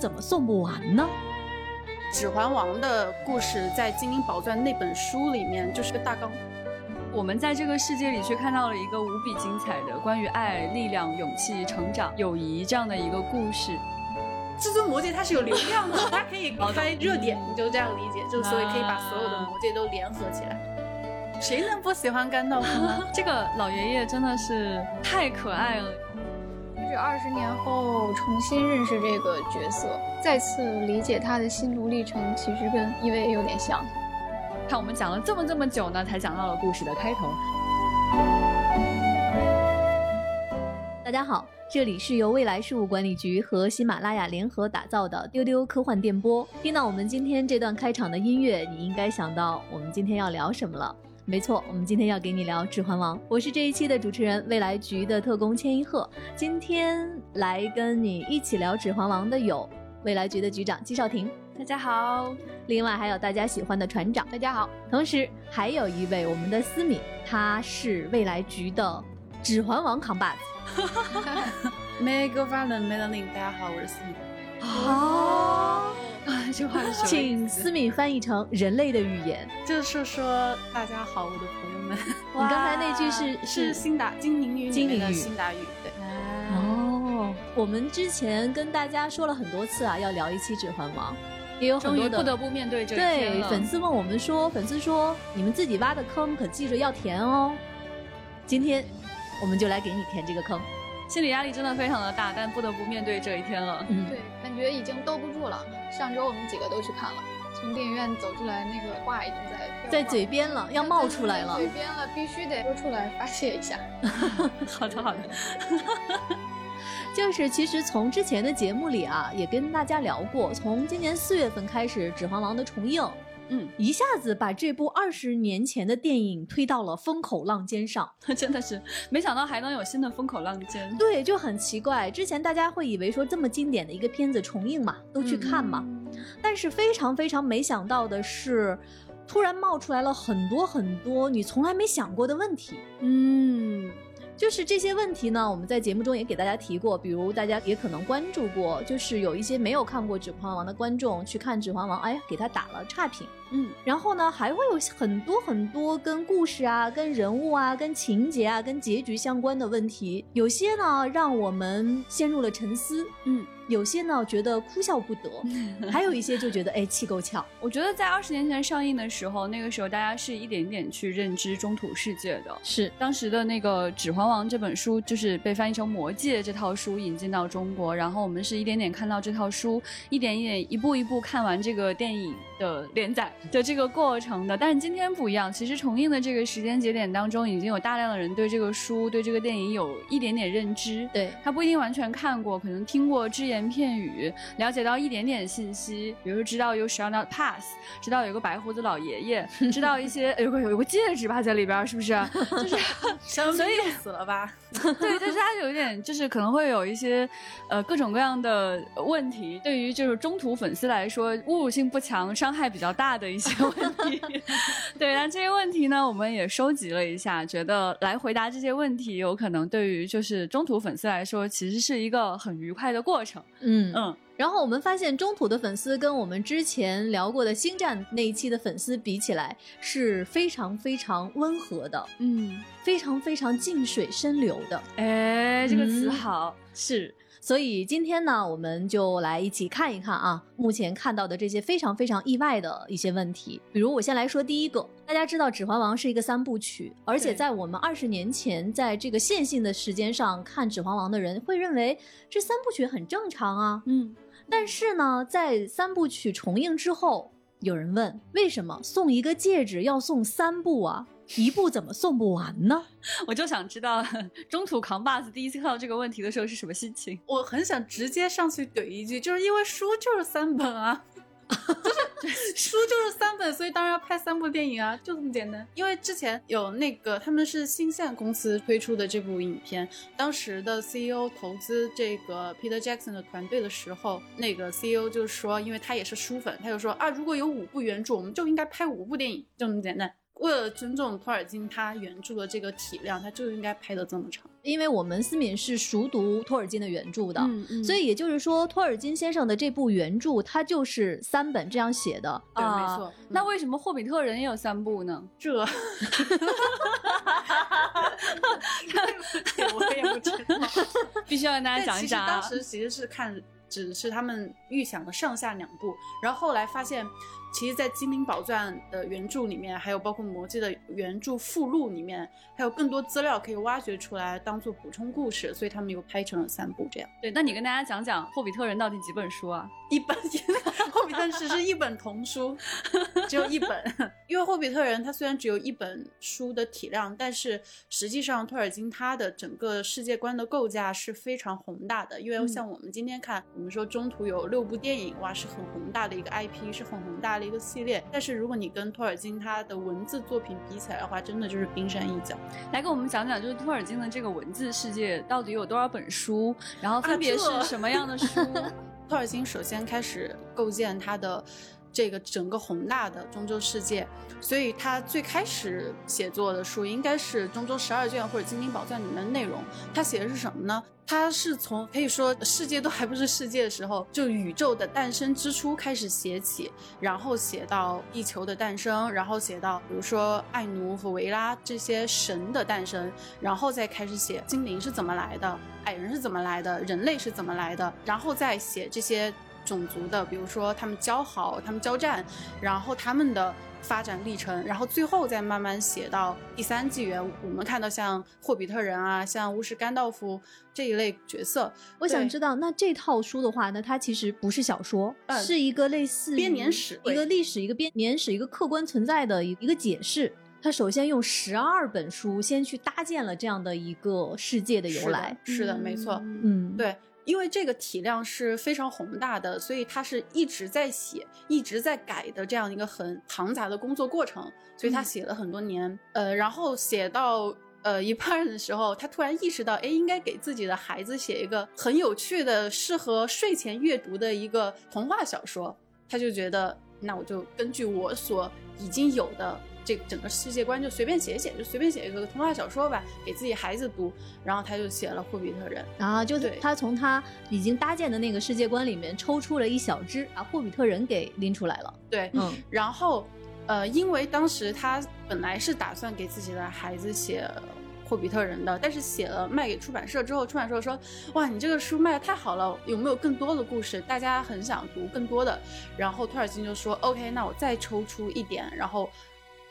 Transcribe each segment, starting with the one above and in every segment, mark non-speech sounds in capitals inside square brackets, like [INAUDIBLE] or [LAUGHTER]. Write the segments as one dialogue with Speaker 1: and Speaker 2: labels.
Speaker 1: 部怎么送不完呢？
Speaker 2: 《指环王》的故事在《精灵宝钻》那本书里面就是个大纲。
Speaker 3: 我们在这个世界里却看到了一个无比精彩的关于爱、力量、勇气、成长、友谊这样的一个故事。
Speaker 2: 至尊魔戒它是有流量的，[LAUGHS] 它可以开热点，你就这样理解，就所以可以把所有的魔戒都联合起来。[LAUGHS] 谁能不喜欢甘道夫呢？[LAUGHS]
Speaker 3: 这个老爷爷真的是太可爱了。
Speaker 4: 就是二十年后重新认识这个角色，再次理解他的心路历程，其实跟一位有点像。
Speaker 3: 看我们讲了这么这么久呢，才讲到了故事的开头。
Speaker 1: 大家好，这里是由未来事务管理局和喜马拉雅联合打造的丢丢科幻电波。听到我们今天这段开场的音乐，你应该想到我们今天要聊什么了。没错，我们今天要给你聊《指环王》。我是这一期的主持人，未来局的特工千一鹤。今天来跟你一起聊《指环王》的有未来局的局长季少廷，
Speaker 3: 大家好。
Speaker 1: 另外还有大家喜欢的船长，
Speaker 4: 大家好。
Speaker 1: 同时还有一位我们的思敏，他是未来局的《指环王》扛把子。
Speaker 2: May God f a t h May the Ling。大家好，我是思敏。
Speaker 1: 好。
Speaker 3: 啊，这话是
Speaker 1: 请思敏翻译成人类的语言，
Speaker 2: 就是说大家好，我的朋友们。[LAUGHS]
Speaker 1: 你刚才那句是
Speaker 2: 是新达精灵语，
Speaker 1: 精灵语，
Speaker 2: 新达语。对。
Speaker 1: 哦，我们之前跟大家说了很多次啊，要聊一期《指环王》，也有很多的
Speaker 3: 不得不面对这
Speaker 1: 对粉丝问我们说，粉丝说你们自己挖的坑可记着要填哦。今天我们就来给你填这个坑。
Speaker 3: 心理压力真的非常的大，但不得不面对这一天了。
Speaker 4: 嗯，对，感觉已经兜不住了。上周我们几个都去看了，从电影院走出来，那个话已经在
Speaker 1: 在嘴边了，要冒出来了。
Speaker 4: 嘴边了，必须得说出来发泄一下。[LAUGHS]
Speaker 3: 好的，好的。[LAUGHS]
Speaker 1: 就是其实从之前的节目里啊，也跟大家聊过，从今年四月份开始，《指环王》的重映。嗯，一下子把这部二十年前的电影推到了风口浪尖上，[LAUGHS]
Speaker 3: 真的是没想到还能有新的风口浪尖。
Speaker 1: 对，就很奇怪，之前大家会以为说这么经典的一个片子重映嘛，都去看嘛，但是非常非常没想到的是，突然冒出来了很多很多你从来没想过的问题。嗯。就是这些问题呢，我们在节目中也给大家提过，比如大家也可能关注过，就是有一些没有看过《指环王》的观众去看《指环王》，哎呀，给他打了差评。嗯，然后呢，还会有很多很多跟故事啊、跟人物啊、跟情节啊、跟结局相关的问题，有些呢让我们陷入了沉思。嗯。有些呢觉得哭笑不得，[LAUGHS] 还有一些就觉得哎气够呛。
Speaker 3: 我觉得在二十年前上映的时候，那个时候大家是一点点去认知中土世界的。
Speaker 1: 是
Speaker 3: 当时的那个《指环王》这本书，就是被翻译成《魔戒》这套书引进到中国，然后我们是一点点看到这套书，一点一点、一步一步看完这个电影的连载的这个过程的。但是今天不一样，其实重映的这个时间节点当中，已经有大量的人对这个书、对这个电影有一点点认知。
Speaker 1: 对
Speaker 3: 他不一定完全看过，可能听过只言。片语了解到一点点信息，比如说知道有 shall not pass，知道有个白胡子老爷爷，知道一些有个有个戒指吧在里边，是不是？就是，[LAUGHS]
Speaker 2: 所以死了吧？[LAUGHS]
Speaker 3: 对，就是他有一点，就是可能会有一些呃各种各样的问题。对于就是中途粉丝来说，侮辱性不强，伤害比较大的一些问题。[LAUGHS] 对，那这些问题呢，我们也收集了一下，觉得来回答这些问题，有可能对于就是中途粉丝来说，其实是一个很愉快的过程。
Speaker 1: 嗯嗯，然后我们发现中土的粉丝跟我们之前聊过的星战那一期的粉丝比起来，是非常非常温和的，嗯，非常非常静水深流的。
Speaker 3: 哎，这个词好，
Speaker 1: 是。所以今天呢，我们就来一起看一看啊，目前看到的这些非常非常意外的一些问题。比如我先来说第一个，大家知道《指环王》是一个三部曲，而且在我们二十年前在这个线性的时间上看《指环王》的人会认为这三部曲很正常啊。嗯，但是呢，在三部曲重映之后，有人问为什么送一个戒指要送三部啊？一部怎么送不完呢？[LAUGHS]
Speaker 3: 我就想知道中途扛把子第一次看到这个问题的时候是什么心情。
Speaker 2: 我很想直接上去怼一句，就是因为书就是三本啊，[LAUGHS] 就是书就是三本，所以当然要拍三部电影啊，就这么简单。因为之前有那个他们是新线公司推出的这部影片，当时的 CEO 投资这个 Peter Jackson 的团队的时候，那个 CEO 就说，因为他也是书粉，他就说啊，如果有五部原著，我们就应该拍五部电影，就这么简单。为了尊重托尔金他原著的这个体量，他就应该拍的这么长。
Speaker 1: 因为我们思敏是熟读托尔金的原著的，
Speaker 3: 嗯嗯
Speaker 1: 所以也就是说，托尔金先生的这部原著，他就是三本这样写的。
Speaker 2: 对，
Speaker 3: 啊
Speaker 2: 没错。
Speaker 3: 那为什么霍比特人也有三部呢？
Speaker 2: 这，[LAUGHS] 这我也不知道。
Speaker 3: 必须要跟大家讲一讲啊
Speaker 2: 当。时其实是看只是他们预想的上下两部，然后后来发现，其实，在《精灵宝钻》的原著里面，还有包括《魔戒》的原著附录里面，还有更多资料可以挖掘出来当做补充故事，所以他们又拍成了三部这样。
Speaker 3: 对，那你跟大家讲讲霍比特人到底几本书啊？
Speaker 2: 一本《[LAUGHS] 霍比特人》只是一本童书，只有一本。因为《霍比特人》它虽然只有一本书的体量，但是实际上托尔金他的整个世界观的构架是非常宏大的。因为像我们今天看，我们说中途有六部电影，哇，是很宏大的一个 IP，是很宏大的一个系列。但是如果你跟托尔金他的文字作品比起来的话，真的就是冰山一角。
Speaker 3: 来跟我们讲讲，就是托尔金的这个文字世界到底有多少本书，然后分别是什么样的书？[LAUGHS]
Speaker 2: 托尔金首先开始构建他的这个整个宏大的中州世界，所以他最开始写作的书应该是《中州十二卷》或者《精灵宝钻》里面的内容。他写的是什么呢？他是从可以说世界都还不是世界的时候，就宇宙的诞生之初开始写起，然后写到地球的诞生，然后写到比如说艾努和维拉这些神的诞生，然后再开始写精灵是怎么来的，矮人是怎么来的，人类是怎么来的，然后再写这些种族的，比如说他们交好，他们交战，然后他们的发展历程，然后最后再慢慢写到第三纪元，我们看到像霍比特人啊，像巫师甘道夫这一类角色，
Speaker 1: 我想知道，那这套书的话，那它其实不是小说，
Speaker 2: 嗯
Speaker 1: 是一个类似
Speaker 2: 编年史
Speaker 1: 一个历史、一个编年史、一个客观存在的一一个解释。他首先用十二本书先去搭建了这样的一个世界的由来。
Speaker 2: 是的，是的没错。
Speaker 1: 嗯，
Speaker 2: 对，因为这个体量是非常宏大的，所以他是一直在写、一直在改的这样一个很庞杂的工作过程，所以他
Speaker 1: 嗯
Speaker 2: 写了很多年。呃，然后写到呃一半的时候，他突然意识到，哎，应该给自己的孩子写一个很有趣的、适合睡前阅读的一个童话小说。他就觉得，那我就根据我所已经有的。这整个世界观就随便写写，就随便写一个童话小说吧，给自己孩子读。然后他就写了《霍比特人》。
Speaker 1: 然后就是
Speaker 2: 对
Speaker 1: 他从他已经搭建的那个世界观里面抽出了一小支，把霍比特人给拎出来了。
Speaker 2: 对，
Speaker 1: 嗯
Speaker 2: 然后，呃，因为当时他本来是打算给自己的孩子写霍比特人的，但是写了卖给出版社之后，出版社说：“哇，你这个书卖的太好了，有没有更多的故事？大家很想读更多的。”然后托尔金就说：“OK，那我再抽出一点，然后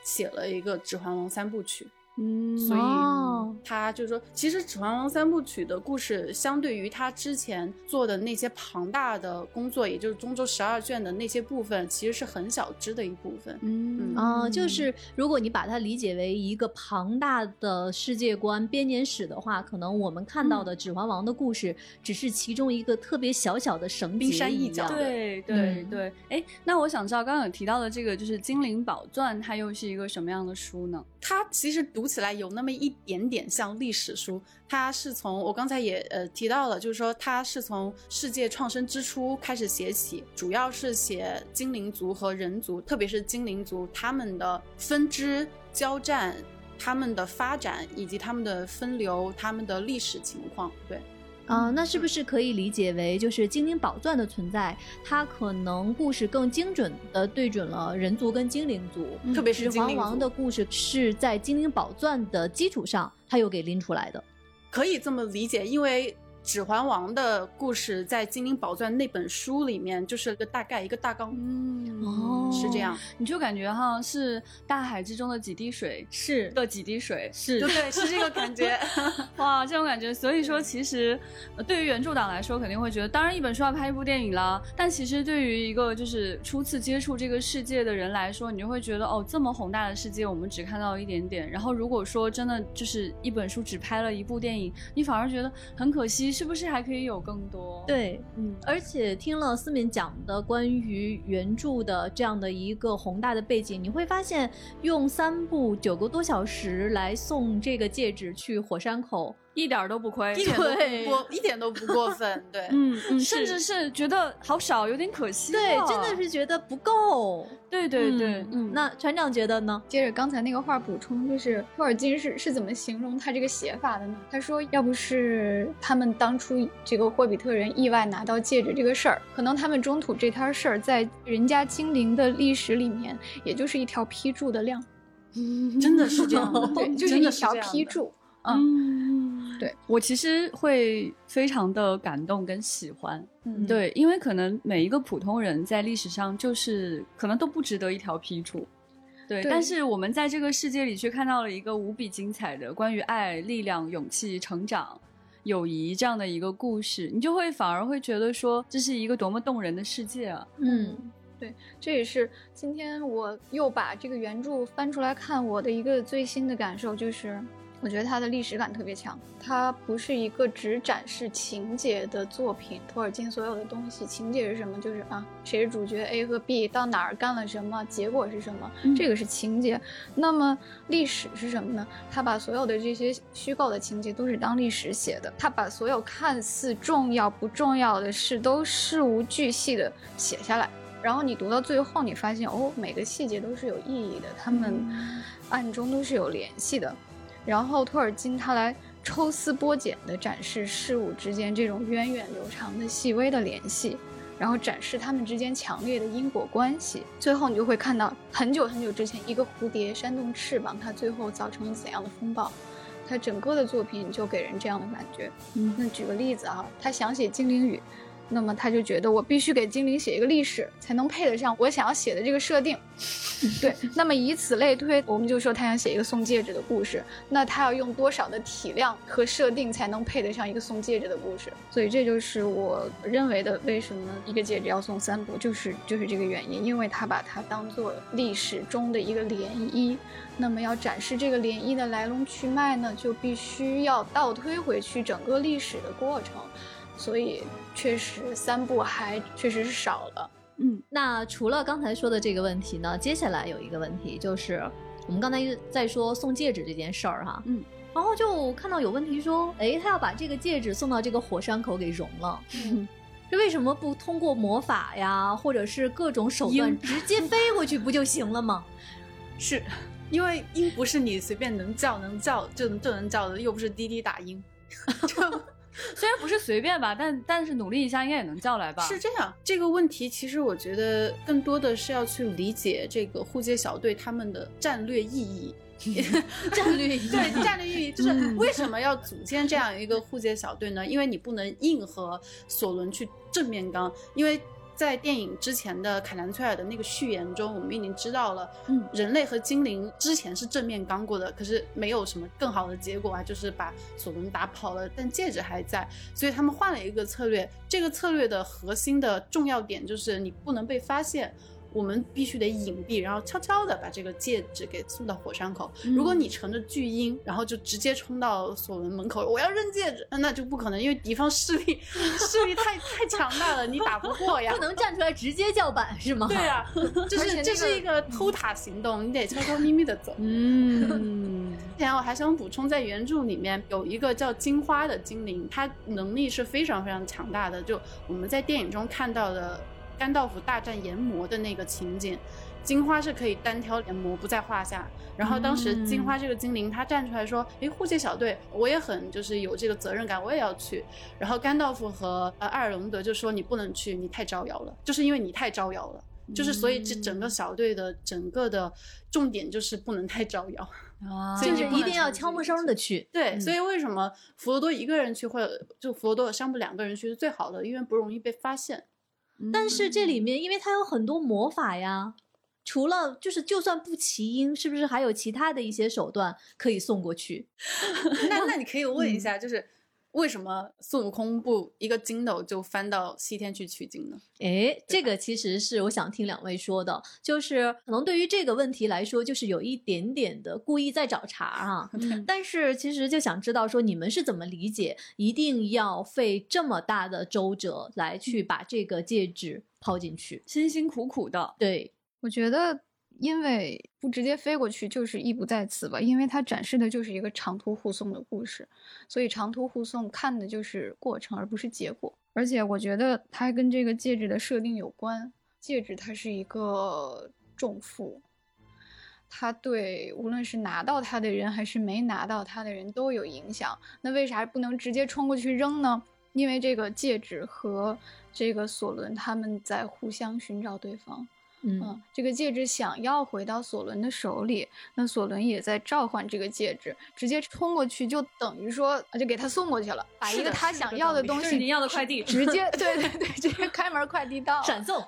Speaker 2: 写了一个《指环王》三部曲。”
Speaker 3: 嗯，
Speaker 2: 所
Speaker 1: 哦
Speaker 2: 以他就说，其实《指环王》三部曲的故事，相对于他之前做的那些庞大的工作，也就是中州十二卷的那些部分，其实是很小支的一部分。
Speaker 3: 嗯
Speaker 1: 啊、就是如果你把它理解为一个庞大的世界观编年史的话，可能我们看到的《指环王》的故事只是其中一个特别小小的绳
Speaker 2: 冰
Speaker 1: 结一
Speaker 2: 山一角
Speaker 3: 对对
Speaker 1: 嗯
Speaker 3: 对，哎，那我想知道，刚刚有提到的这个就是《精灵宝钻》，它又是一个什么样的书呢？
Speaker 2: 它其实读读起来有那么一点点像历史书。它是从我刚才也呃提到了，就是说它是从世界创生之初开始写起，主要是写精灵族和人族，特别是精灵族他们的分支交战、他们的发展以及他们的分流、他们的历史情况。对，
Speaker 1: 啊、那是不是可以理解为，就是精灵宝钻的存在，它可能故事更精准的对准了人族跟精灵族，
Speaker 2: 特别是
Speaker 1: 指环
Speaker 2: 精灵族
Speaker 1: 王的故事是在精灵宝钻的基础上，它又给拎出来的。
Speaker 2: 可以这么理解，因为。《指环王》的故事在《精灵宝钻》那本书里面就是个大概一个大纲，
Speaker 3: 嗯
Speaker 1: 哦
Speaker 2: 是这样。
Speaker 3: 你就感觉哈是大海之中的几滴水
Speaker 1: 是
Speaker 3: 的几滴水，
Speaker 1: 是
Speaker 2: 对对，是这个感觉。[LAUGHS]
Speaker 3: 哇，这种感觉。所以说，其实、呃对于原著党来说，肯定会觉得，当然一本书要拍一部电影啦。但其实对于一个就是初次接触这个世界的人来说，你就会觉得，哦，这么宏大的世界，我们只看到一点点。然后如果说真的就是一本书只拍了一部电影，你反而觉得很可惜，是不是还可以有更多？，
Speaker 1: 对，
Speaker 3: 嗯，
Speaker 1: 而且听了思敏讲的关于原著的这样的一个宏大的背景，你会发现用三部九个多小时来送这个戒指去火山口，
Speaker 3: 一点儿都不亏，
Speaker 2: 一点都
Speaker 1: 对
Speaker 2: 不过，一点都不过分。对，
Speaker 3: 嗯嗯，甚至是觉得好少，有点可惜了。
Speaker 1: 对，真的是觉得不够。
Speaker 3: 对对对，
Speaker 1: 嗯
Speaker 3: 嗯，
Speaker 1: 那船长觉得呢？
Speaker 4: 接着刚才那个话补充，就是托尔金是是怎么形容他这个写法的呢？他说，要不是他们当初这个霍比特人意外拿到戒指这个事儿，可能他们中土这摊事儿在人家精灵的历史里面，也就是一条批注的量，
Speaker 2: 真的是这样的，[LAUGHS]
Speaker 4: 对，[LAUGHS] 就是一条。批注。嗯，
Speaker 3: 嗯，
Speaker 4: 对
Speaker 3: 我其实会非常的感动跟喜欢，
Speaker 4: 嗯，
Speaker 3: 对，因为可能每一个普通人在历史上就是可能都不值得一条批注。对，
Speaker 4: 对
Speaker 3: 但是我们在这个世界里却看到了一个无比精彩的关于爱、力量、勇气、成长、友谊这样的一个故事，你就会反而会觉得说，这是一个多么动人的世界啊！
Speaker 1: 嗯，对
Speaker 4: 这也是今天我又把这个原著翻出来看，我的一个最新的感受就是，我觉得它的历史感特别强。它不是一个只展示情节的作品。托尔金所有的东西，情节是什么？就是啊，谁是主角 A 和 B 到哪儿干了什么，结果是什么，
Speaker 3: 嗯
Speaker 4: 这个是情节。那么历史是什么呢？他把所有的这些虚构的情节都是当历史写的，他把所有看似重要不重要的事都事无巨细的写下来。然后你读到最后，你发现哦，每个细节都是有意义的，他们暗中都是有联系的。然后托尔金他来抽丝剥茧地展示事物之间这种源远流长的细微的联系，然后展示他们之间强烈的因果关系。最后你就会看到很久很久之前，一个蝴蝶扇动翅膀，它最后造成了怎样的风暴。他整个的作品就给人这样的感觉。
Speaker 3: 嗯
Speaker 4: 那举个例子啊，他想写精灵语，那么他就觉得我必须给精灵写一个历史，才能配得上我想要写的这个设定。[LAUGHS] 对，那么以此类推，我们就说他想写一个送戒指的故事，那他要用多少的体量和设定才能配得上一个送戒指的故事？所以这就是我认为的为什么一个戒指要送三部，就是就是这个原因，因为他把它当做历史中的一个涟漪。那么要展示这个涟漪的来龙去脉呢，就必须要倒推回去整个历史的过程。所以确实三部还确实是少了。
Speaker 3: 嗯
Speaker 1: 那除了刚才说的这个问题呢，接下来有一个问题就是，我们刚才在说送戒指这件事儿哈，
Speaker 3: 嗯，
Speaker 1: 然后就看到有问题说，哎，他要把这个戒指送到这个火山口给融了。[LAUGHS] 这为什么不通过魔法呀，或者是各种手段直接飞过去不就行了吗？[LAUGHS]
Speaker 2: 是因为鹰不是你随便能叫能叫就能就能叫的，又不是滴滴打鹰。[LAUGHS] 就 [LAUGHS]
Speaker 3: 虽然不是随便吧，但但是努力一下应该也能叫来吧？
Speaker 2: 是这样，这个问题其实我觉得更多的是要去理解这个护街小队他们的战略意义。[LAUGHS] [LAUGHS]
Speaker 1: 战略意义
Speaker 2: 对战略意义就是
Speaker 3: 嗯
Speaker 2: 为什么要组建这样一个护街小队呢？因为你不能硬和索伦去正面刚，因为在电影之前的凯南崔尔的那个序言中，我们已经知道了，
Speaker 3: 嗯
Speaker 2: 人类和精灵之前是正面刚过的，可是没有什么更好的结果啊，就是把索伦打跑了，但戒指还在，所以他们换了一个策略。这个策略的核心的重要点就是你不能被发现。我们必须得隐蔽，然后悄悄的把这个戒指给送到火山口。如果你乘着巨鹰，然后就直接冲到索伦门口，我要扔戒指，[LAUGHS] 那就不可能，因为敌方势力 [LAUGHS] 势力太太强大了，你打不过呀
Speaker 1: 不。能站出来直接叫板是吗？
Speaker 2: 对啊、这
Speaker 4: 而且那个
Speaker 2: 是这是一个偷塔行动，你得悄悄咪咪的走。
Speaker 3: 嗯，
Speaker 2: 之前我还想补充，在原著里面有一个叫金花的精灵，它能力是非常非常强大的。就我们在电影中看到的甘道夫大战炎魔的那个情景，金花是可以单挑炎魔不在话下。然后当时金花这个精灵，她站出来说：“诶，护戒小队，我也很就是有这个责任感，我也要去。”然后甘道夫和呃艾尔隆德就说：“你不能去，你太招摇了，就是因为你太招摇了。”就是所以这整个小队的整个的重点就是不能太招摇。
Speaker 3: 啊
Speaker 2: 所以你不能
Speaker 1: 就是一定要悄没
Speaker 2: 这个
Speaker 1: 声的去。
Speaker 2: 对，
Speaker 1: 嗯
Speaker 2: 所以为什么弗罗多一个人去，或者就弗罗多和桑布两个人去是最好的，因为不容易被发现。
Speaker 1: 但是这
Speaker 2: 嗯
Speaker 1: 里面，因为它有很多魔法呀，除了就是就算不齐音，是不是还有其他的一些手段可以送过去？[LAUGHS]
Speaker 2: 那那你可以问一下，就是为什么孙悟空不一个筋斗就翻到西天去取经呢？
Speaker 1: 诶，这个其实是我想听两位说的，就是可能对于这个问题来说，就是有一点点的故意在找茬啊。[LAUGHS]
Speaker 3: 嗯
Speaker 1: 但是其实就想知道说你们是怎么理解，一定要费这么大的周折来去把这个戒指抛进去？
Speaker 3: 辛辛苦苦的，
Speaker 1: 对，
Speaker 4: 我觉得因为不直接飞过去就是意不在此吧，因为它展示的就是一个长途护送的故事，所以长途护送看的就是过程而不是结果。而且我觉得它跟这个戒指的设定有关，戒指它是一个重负，它对无论是拿到它的人还是没拿到它的人都有影响。那为啥不能直接冲过去扔呢？因为这个戒指和这个索伦他们在互相寻找对方。
Speaker 1: 嗯
Speaker 4: 嗯，这个戒指想要回到索伦的手里，那索伦也在召唤这个戒指，直接冲过去就等于说啊就给他送过去了，把一个他想要的东西
Speaker 3: 您要的快递
Speaker 4: 直接 [LAUGHS] 对对对，直接开门快递到，
Speaker 1: 闪送，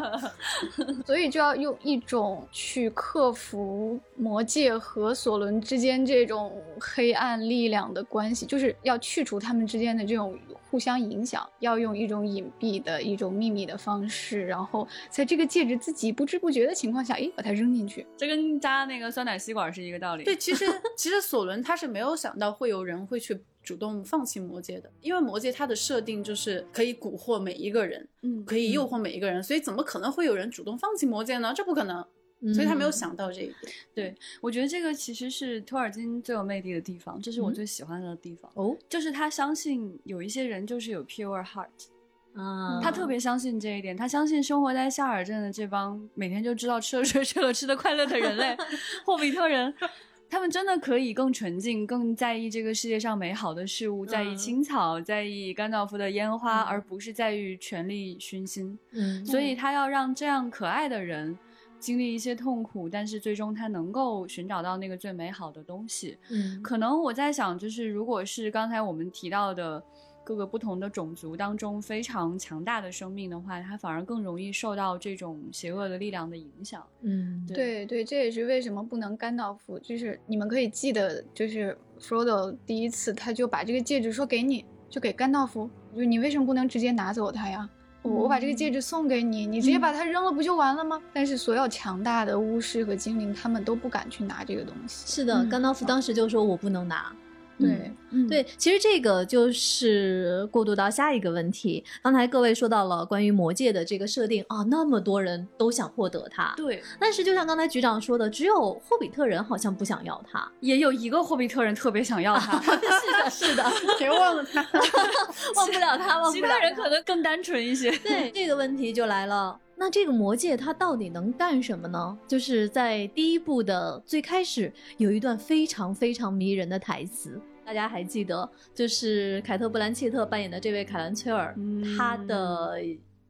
Speaker 1: [LAUGHS]
Speaker 4: 所以就要用一种去克服魔戒和索伦之间这种黑暗力量的关系，就是要去除他们之间的这种互相影响，要用一种隐蔽的一种秘密的方式，然后在这个戒指自己不知不觉的情况下，诶，把它扔进去。
Speaker 3: 这跟扎那个酸奶吸管是一个道理。
Speaker 2: 对，其实其实索伦他是没有想到会有人会去主动放弃魔戒的，因为魔戒它的设定就是可以蛊惑每一个人，
Speaker 3: 嗯，
Speaker 2: 可以诱惑每一个人，所以怎么可能会有人主动放弃魔戒呢？这不可能，所以他没有
Speaker 1: 嗯。
Speaker 2: 想到这一点。
Speaker 3: 对我觉得这个其实是托尔金最有魅力的地方，这是我
Speaker 1: 嗯。
Speaker 3: 最喜欢的地方，
Speaker 1: 哦。
Speaker 3: 就是他相信有一些人就是有 pure heart，
Speaker 1: 啊，
Speaker 3: 他特别相信这一点，他相信生活在夏尔镇的这帮每天就知道吃了睡，睡了吃的快乐的人类，[LAUGHS] 霍比特人。他们真的可以更纯净，更在意这个世界上美好的事物，在意
Speaker 2: 嗯。
Speaker 3: 青草，在意甘道夫的烟花，
Speaker 2: 嗯。
Speaker 3: 而不是在于权力熏心。
Speaker 1: 嗯。
Speaker 3: 所以他要让这样可爱的人经历一些痛苦，但是最终他能够寻找到那个最美好的东西。
Speaker 1: 嗯
Speaker 3: 可能我在想，就是如果是刚才我们提到的各个不同的种族当中非常强大的生命的话，它反而更容易受到这种邪恶的力量的影响。
Speaker 1: 嗯
Speaker 3: 对
Speaker 4: 对对，这也是为什么不能甘道夫，就是你们可以记得，就是 Frodo 第一次他就把这个戒指说给你，就给甘道夫，就你为什么不能直接拿走它呀？我我把这个戒指送给你，你直接把它扔了不就完了吗？但是所有强大的巫师和精灵，他们都不敢去拿这个东西。
Speaker 1: 是的，
Speaker 3: 嗯
Speaker 1: 甘道夫当时就说我不能拿。
Speaker 4: 对，
Speaker 3: 嗯，
Speaker 1: 对，其实这个就是过渡到下一个问题。刚才各位说到了关于魔戒的这个设定啊，那么多人都想获得它，
Speaker 3: 对，
Speaker 1: 但是就像刚才局长说的，只有霍比特人好像不想要它。
Speaker 3: 也有一个霍比特人特别想要它，[LAUGHS]
Speaker 1: 是的，是的，[LAUGHS]
Speaker 2: 别忘了他，[LAUGHS]
Speaker 1: 忘不了他，忘不了
Speaker 3: 其他人可能更单纯一些。
Speaker 1: 对这个问题就来了。那这个魔戒它到底能干什么呢？就是在第一部的最开始有一段非常非常迷人的台词，大家还记得？就是凯特·布兰切特扮演的这位凯兰崔尔，
Speaker 3: 嗯
Speaker 1: 她的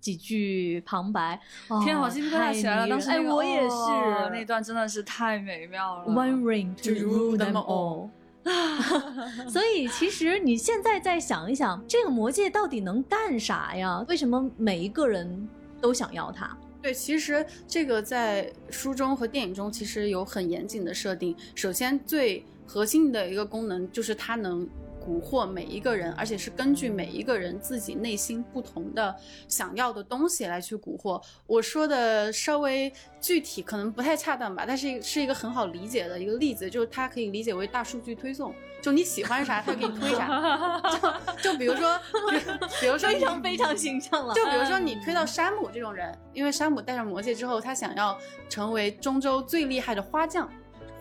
Speaker 1: 几句旁白，哦
Speaker 3: 天啊，我鸡皮疙瘩起来了！当时
Speaker 1: 哎，
Speaker 3: 那个
Speaker 1: 我也是、
Speaker 3: 哦那段真的是太美妙了。
Speaker 1: One ring to rule them all。[LAUGHS] 所以，其实你现在再想一想，这个魔戒到底能干啥呀？为什么每一个人都想要它？
Speaker 2: 对，其实这个在书中和电影中其实有很严谨的设定。首先，最核心的一个功能就是它能蛊惑每一个人，而且是根据每一个人自己内心不同的想要的东西来去蛊惑。我说的稍微具体可能不太恰当吧，但是是一个很好理解的一个例子，就是它可以理解为大数据推送，就你喜欢啥，它给你推啥。[LAUGHS] 就就比如说，[LAUGHS] 比如说
Speaker 1: 非常非常形象了。
Speaker 2: 就比如说你推到山姆这种人，因为山姆戴上魔戒之后，他想要成为中州最厉害的花匠，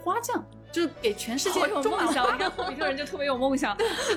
Speaker 2: 花匠就是给全世界种
Speaker 3: 梦想，
Speaker 2: 花
Speaker 3: 一个霍比特人就特别有梦想。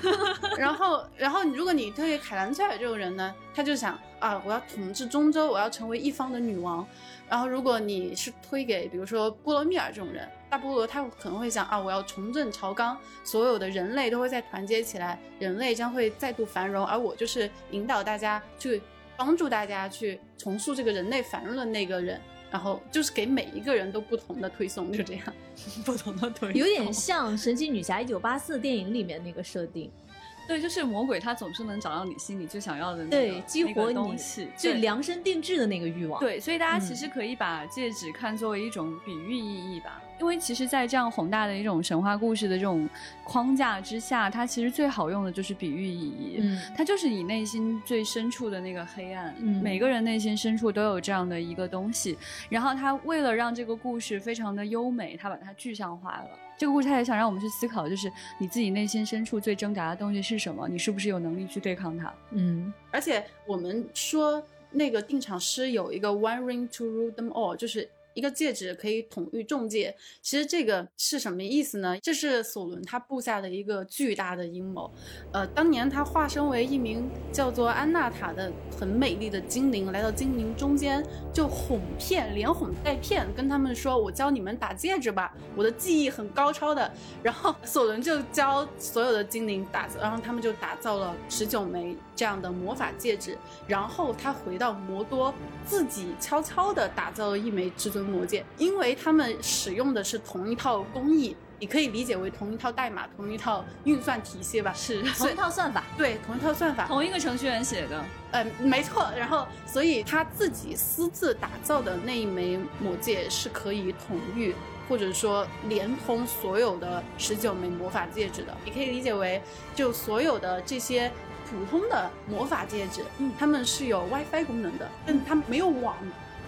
Speaker 3: [LAUGHS]
Speaker 2: 然后，然后如果你推给凯兰崔尔这种人呢，他就想啊，我要统治中州，我要成为一方的女王。然后，如果你是推给比如说波罗米尔这种人，大菠萝他可能会想啊，我要重振朝纲，所有的人类都会再团结起来，人类将会再度繁荣，而我就是引导大家去帮助大家去重塑这个人类繁荣的那个人。然后就是给每一个人都不同的推送，就这样。[LAUGHS]
Speaker 3: 不同的腿
Speaker 1: 有点像《神奇女侠一九八四》电影里面那个设定，[LAUGHS]
Speaker 3: 对，就是魔鬼，他总是能找到你心里最想要的那个
Speaker 1: 对，激
Speaker 3: 那个
Speaker 1: 活你
Speaker 3: 东西，
Speaker 1: 最量身定制的那个欲望。，
Speaker 3: 对，所以大家其
Speaker 1: 嗯
Speaker 3: 实可以把戒指看作为一种比喻意义吧，因为其实，在这样宏大的一种神话故事的这种框架之下，它其实最好用的就是比喻意义。
Speaker 1: 嗯
Speaker 3: 它就是你内心最深处的那个黑暗，
Speaker 1: 嗯
Speaker 3: 每个人内心深处都有这样的一个东西。然后他为了让这个故事非常的优美，他把它具象化了。这个故事他也想让我们去思考，就是你自己内心深处最挣扎的东西是什么？你是不是有能力去对抗它？
Speaker 1: 嗯
Speaker 2: 而且我们说那个定场诗有一个 one ring to rule them all，就是一个戒指可以统御众戒。其实这个是什么意思呢？这是索伦他布下的一个巨大的阴谋。呃，当年他化身为一名叫做安娜塔的很美丽的精灵，来到精灵中间，就哄骗，连哄带骗，跟他们说：“我教你们打戒指吧，我的技艺很高超的。”然后 [LAUGHS] 索伦就教所有的精灵打，然后他们就打造了十九枚这样的魔法戒指。然后他回到魔多，自己悄悄地打造了一枚至尊魔戒，因为他们使用的是同一套工艺，你可以理解为同一套代码、同一套运算体系吧？
Speaker 3: 是
Speaker 1: 同一套算法，
Speaker 2: 对，同一套算法，
Speaker 3: 同一个程序员写的。
Speaker 2: 呃，没错。然后，所以他自己私自打造的那一枚魔戒是可以统御。或者说连通所有的十九枚魔法戒指的，你可以理解为，就所有的这些普通的魔法戒指，嗯，它们是有 WiFi 功能的，但它没有网。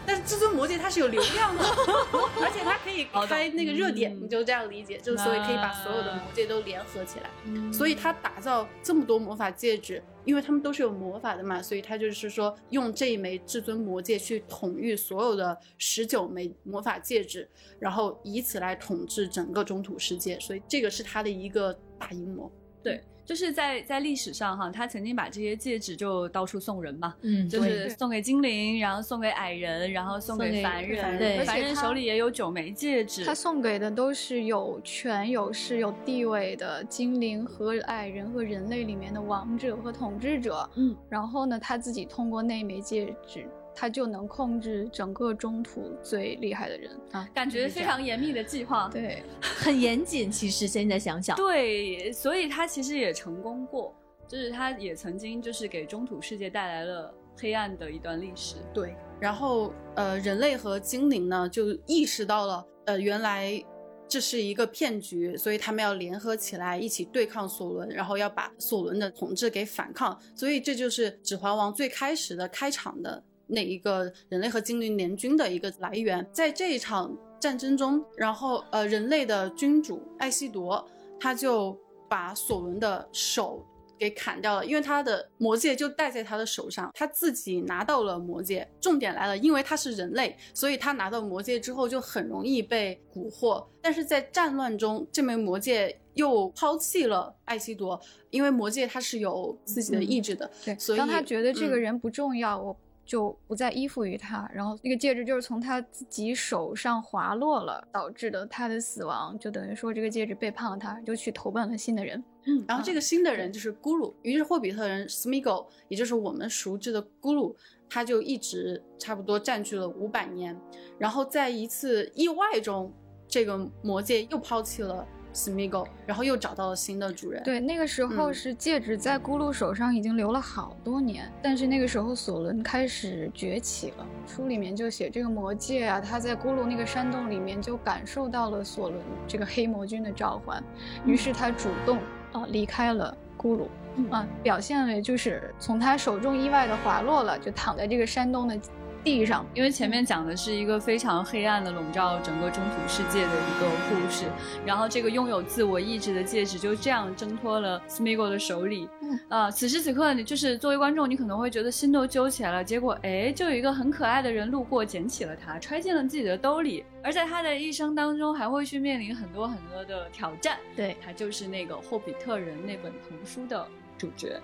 Speaker 2: 但是至尊魔戒它是有流量的，[LAUGHS] 而且它可以开那个热点，你就这样理解，就所以可以把所有的魔戒都联合起来。所以他打造这么多魔法戒指，因为他们都是有魔法的嘛，所以他就是说用这一枚至尊魔戒去统御所有的十九枚魔法戒指，然后以此来统治整个中土世界。所以这个是他的一个大阴谋。
Speaker 3: 对。就是在在历史上哈，他曾经把这些戒指就到处送人嘛，
Speaker 1: 嗯，
Speaker 3: 就是送给精灵，然后送给矮人，然后
Speaker 1: 送
Speaker 3: 给凡人，
Speaker 1: 对，
Speaker 3: 凡人手里也有九枚戒指。
Speaker 4: 他送给的都是有权有势有地位的精灵和矮人和人类里面的王者和统治者，
Speaker 3: 嗯，
Speaker 4: 然后呢，他自己通过那枚戒指。他就能控制整个中土最厉害的人
Speaker 3: 啊，感觉非常严密的计划，
Speaker 4: 对，[LAUGHS]
Speaker 1: 很严谨。其实现在想想，
Speaker 3: 对，所以他其实也成功过，就是他也曾经就是给中土世界带来了黑暗的一段历史。
Speaker 2: 对，然后呃，人类和精灵呢就意识到了，呃，原来这是一个骗局，所以他们要联合起来一起对抗索伦，然后要把索伦的统治给反抗。所以这就是《指环王》最开始的开场的。那一个人类和精灵联军的一个来源，在这一场战争中，然后呃，人类的君主艾希铎他就把索伦的手给砍掉了，因为他的魔戒就戴在他的手上，他自己拿到了魔戒。重点来了，因为他是人类，所以他拿到魔戒之后就很容易被蛊惑。但是在战乱中，这枚魔戒又抛弃了艾希铎，因为魔戒他是有自己的意志的，
Speaker 4: 对，
Speaker 2: 所以
Speaker 4: 当他觉得这个人不重要，我。就不再依附于他，然后那个戒指就是从他自己手上滑落了，导致的他的死亡，就等于说这个戒指背叛了他，就去投奔了新的人。
Speaker 2: 嗯，然后这个新的人就是咕噜，于是霍比特人 Smeagol，也就是我们熟知的咕噜，他就一直差不多占据了五百年，然后在一次意外中，这个魔戒又抛弃了。Smeagol，然后又找到了新的主人。
Speaker 4: 对，那个时候是戒指在咕噜手上已经留了好多年，但是那个时候索伦开始崛起了。书里面就写这个魔戒啊，他在咕噜那个山洞里面就感受到了索伦这个黑魔君的召唤，于是他主动啊离开了咕噜，啊，表现为就是从他手中意外的滑落了，就躺在这个山洞的。地上，
Speaker 3: 因为前面讲的是一个非常黑暗的笼罩整个中土世界的一个故事，然后这个拥有自我意志的戒指就这样挣脱了 Smeagol 的手里。啊，此时此刻，你就是作为观众，你可能会觉得心都揪起来了。结果，哎，就有一个很可爱的人路过，捡起了它，揣进了自己的兜里。而在他的一生当中，还会去面临很多很多的挑战。
Speaker 1: 对
Speaker 3: 他就是那个霍比特人那本童书的主角。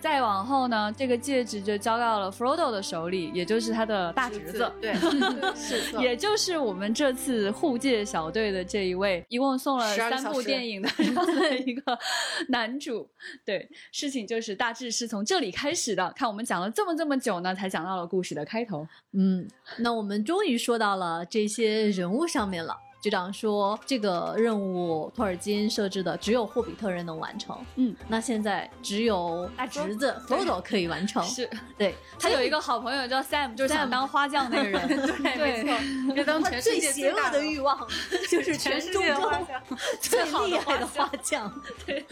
Speaker 3: 再往后呢，这个戒指就交到了 Frodo 的手里，也就是他的大侄子，
Speaker 2: 对，[LAUGHS] 是，
Speaker 3: 也就是我们这次护戒小队的这一位，一共送了三部电影的一个男主。[LAUGHS] 对，事情就是大致是从这里开始的。看我们讲了这么这么久呢，才讲到了故事的开头。
Speaker 1: 嗯，那我们终于说到了这些人物上面了。局长说：“这个任务托尔金设置的只有霍比特人能完成。
Speaker 3: 嗯，
Speaker 1: 那现在只有大侄子 Frodo 可以完成。
Speaker 3: 是
Speaker 1: 对，[LAUGHS]
Speaker 3: 他有一个好朋友叫 Sam，就是想当花匠那个人。[LAUGHS]
Speaker 2: 对，[LAUGHS] 没错，就当全世界
Speaker 1: 最邪恶
Speaker 2: 的
Speaker 1: 欲望就是全世界最厉害的花匠。
Speaker 3: 对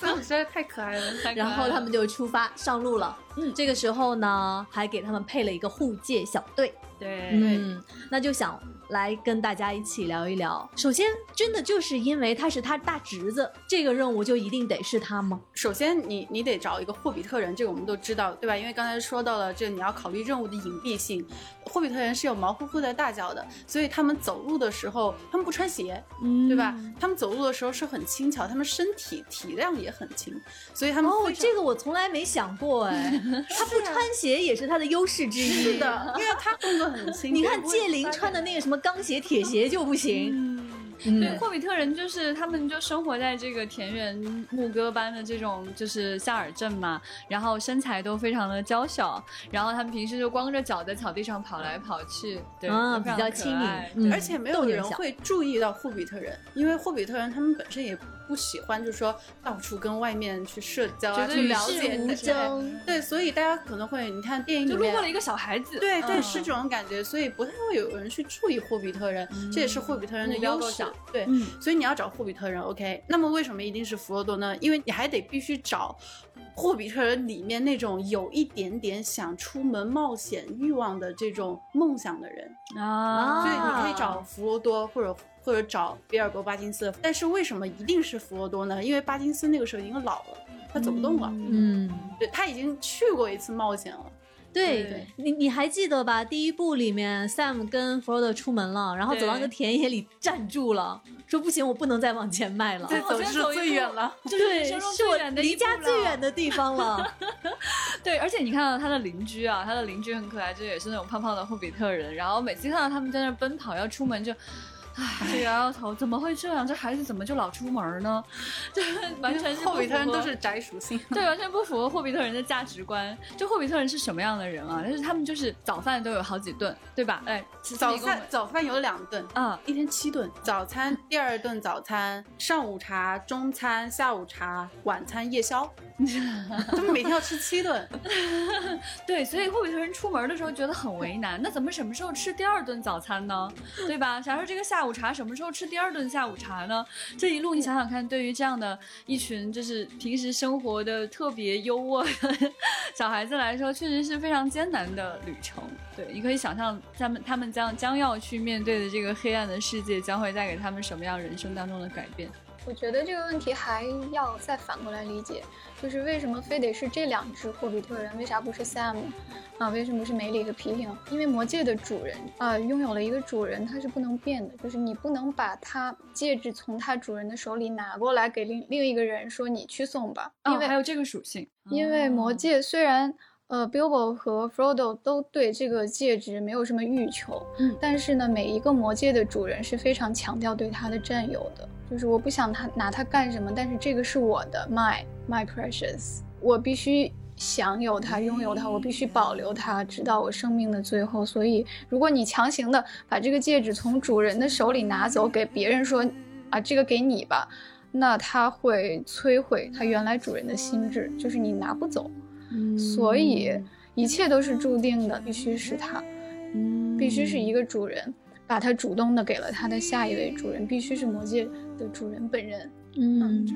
Speaker 2: ，Sam 实在太可爱了。
Speaker 1: 然后他们就出发上路了。
Speaker 3: 嗯
Speaker 1: 这个时候呢，还给他们配了一个护戒小队。
Speaker 3: 对
Speaker 1: 嗯，那就想来跟大家一起聊一聊。首先，真的就是因为他是他大侄子，这个任务就一定得是他吗？
Speaker 2: 首先你你得找一个霍比特人，这个我们都知道，对吧？因为刚才说到了，这你要考虑任务的隐蔽性。霍比特人是有毛乎乎的大脚的，所以他们走路的时候，他们不穿鞋，
Speaker 3: 嗯
Speaker 2: 对吧？他们走路的时候是很轻巧，他们身体体量也很轻，所以他们
Speaker 1: 哦这个我从来没想过哎，[LAUGHS] 他不穿鞋也是他的优势之一。
Speaker 2: 是的，因为他动作很 [LAUGHS] 轻。
Speaker 1: 你看戒灵穿的那个什么钢鞋、铁鞋就不行。
Speaker 3: 嗯，对，
Speaker 1: 嗯，
Speaker 3: 霍比特人就是他们就生活在这个田园牧歌般的这种就是夏尔镇嘛，然后身材都非常的娇小，然后他们平时就光着脚在草地上跑来跑去，对，
Speaker 1: 啊
Speaker 3: 就非常可
Speaker 1: 比较轻盈
Speaker 2: 而且没有人会注意到霍比特人，因为霍比特人他们本身也不喜欢，就是说到处跟外面去社交去了解对
Speaker 1: 争。
Speaker 2: 对，所以大家可能会，你看电影里面
Speaker 3: 就路过了一个小孩子，
Speaker 2: 对对，
Speaker 3: 嗯
Speaker 2: 是这种感觉，所以不太会有人去注意霍比特人，这也是霍比特人的优势。对，
Speaker 3: 嗯
Speaker 2: 所以你要找霍比特人，OK？那么为什么一定是弗罗多呢？因为你还得必须找霍比特人里面那种有一点点想出门冒险欲望的这种梦想的人，
Speaker 3: 啊，
Speaker 2: 所以你可以找弗罗多或者。或者找比尔博·巴金斯，但是为什么一定是弗罗多呢？因为巴金斯那个时候已经老了，他走不动了，
Speaker 1: 嗯，
Speaker 2: 对他已经去过一次冒险了。
Speaker 1: 对
Speaker 2: 对
Speaker 1: 你你还记得吧？第一部里面，Sam 跟 Frodo 出门了，然后走到
Speaker 3: 对
Speaker 1: 那个田野里站住了，说不行，我不能再往前迈了。
Speaker 2: 这
Speaker 3: 往
Speaker 2: 走是最远了。
Speaker 3: 就是
Speaker 1: 是我离家最远的地方了。[LAUGHS]
Speaker 3: 对，而且你看到他的邻居啊，他的邻居很可爱，就也是那种胖胖的霍比特人。然后每次看到他们在那奔跑要出门就，唉，就摇摇头，怎么会这样？这孩子怎么就老出门呢？[LAUGHS] 这 [LAUGHS] 完全是
Speaker 2: 霍比特人都是宅属性。
Speaker 3: 对，完全不符合霍比特人的价值观。就霍比特人是什么样的人啊？就是他们就是早饭都有好几顿，对吧？哎，
Speaker 2: 早饭早饭有两顿，
Speaker 3: 啊，
Speaker 2: 一天七顿。早餐第二顿早餐，上午茶、中餐、下午茶、晚餐、夜宵，[LAUGHS] 他们每天要吃七顿。
Speaker 3: 对，所以霍比特人出门的时候觉得很为难，那怎么什么时候吃第二顿早餐呢？对吧？假如这个下午午茶什么时候吃第二顿下午茶呢？这一路你想想看，对于这样的一群就是平时生活的特别优渥的小孩子来说，确实是非常艰难的旅程。对，你可以想象他们他们将将要去面对的这个黑暗的世界，将会带给他们什么样人生当中的改变。
Speaker 4: 我觉得这个问题还要再反过来理解，就是为什么非得是这两只霍比特人？为啥不是 Sam 啊？为什么是梅里和皮皮呢？因为魔戒的主人啊、拥有了一个主人，他是不能变的，就是你不能把他戒指从他主人的手里拿过来给另另一个人说你去送吧，因为、
Speaker 3: 哦还有这个属性，
Speaker 4: 因为魔
Speaker 3: 哦
Speaker 4: 戒虽然呃，Bilbo 和 Frodo 都对这个戒指没有什么欲求，
Speaker 3: 嗯
Speaker 4: 但是呢，每一个魔戒的主人是非常强调对它的占有的，就是我不想他拿它干什么，但是这个是我的，my my precious，我必须享有它，拥有它，我必须保留它，直到我生命的最后。所以，如果你强行的把这个戒指从主人的手里拿走，给别人说啊，这个给你吧。那它会摧毁它原来主人的心智，就是你拿不走。所以一切都是注定的，必须是他，必须是一个主人把它主动的给了他的下一位主人，必须是魔戒的主人本人。
Speaker 1: 嗯，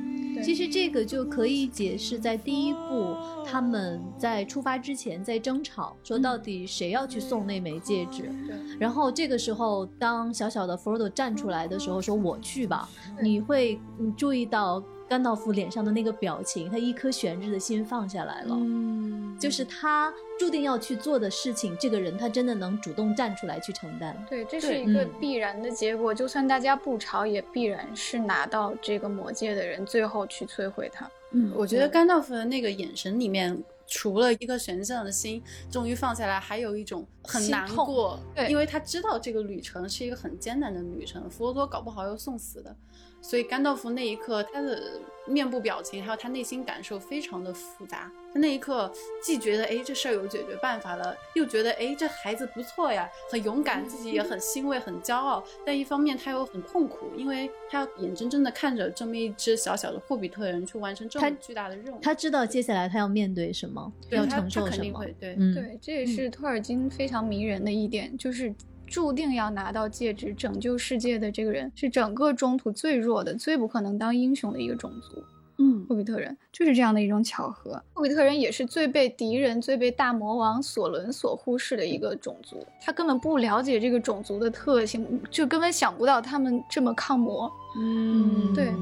Speaker 1: 其实这个就可以解释在第一步，他们在出发之前在争吵，说到底谁要去送那枚戒指。
Speaker 4: 对，
Speaker 1: 然后这个时候，当小小的 Frodo 站出来的时候，说我去吧，你会嗯注意到甘道夫脸上的那个表情，他一颗悬着的心放下来了。
Speaker 3: 嗯，
Speaker 1: 就是他注定要去做的事情，这个人他真的能主动站出来去承担。
Speaker 4: 对，这是一个
Speaker 1: 嗯
Speaker 4: 必然的结果。就算大家不吵，也必然是拿到这个魔戒的人最后去摧毁它。
Speaker 3: 嗯，
Speaker 2: 我觉得甘道夫的那个眼神里面，除了一颗悬着的心终于放下来，还有一种很难过，
Speaker 4: 对
Speaker 2: 因为他知道这个旅程是一个很艰难的旅程，佛罗多搞不好要送死的，所以甘道夫那一刻他的面部表情还有他内心感受非常的复杂。他那一刻既觉得哎这事儿有解决办法了，又觉得哎这孩子不错呀，很勇敢，自己也很欣慰、很骄傲。但一方面他又很痛苦，因为他要眼睁睁的看着这么一只小小的霍比特人去完成这么巨大的任务。
Speaker 1: 他知道接下来他要面对什么，要
Speaker 2: 对他他
Speaker 1: 承受什么
Speaker 2: 肯定会。对
Speaker 1: 嗯，
Speaker 4: 对，这也是托尔金非常迷人的一点，就是注定要拿到戒指拯救世界的这个人，是整个中途最弱的、最不可能当英雄的一个种族。
Speaker 3: 嗯
Speaker 4: 霍比特人，就是这样的一种巧合。霍比特人也是最被敌人、最被大魔王索伦所忽视的一个种族，他根本不了解这个种族的特性，就根本想不到他们这么抗魔。
Speaker 3: 嗯
Speaker 4: 对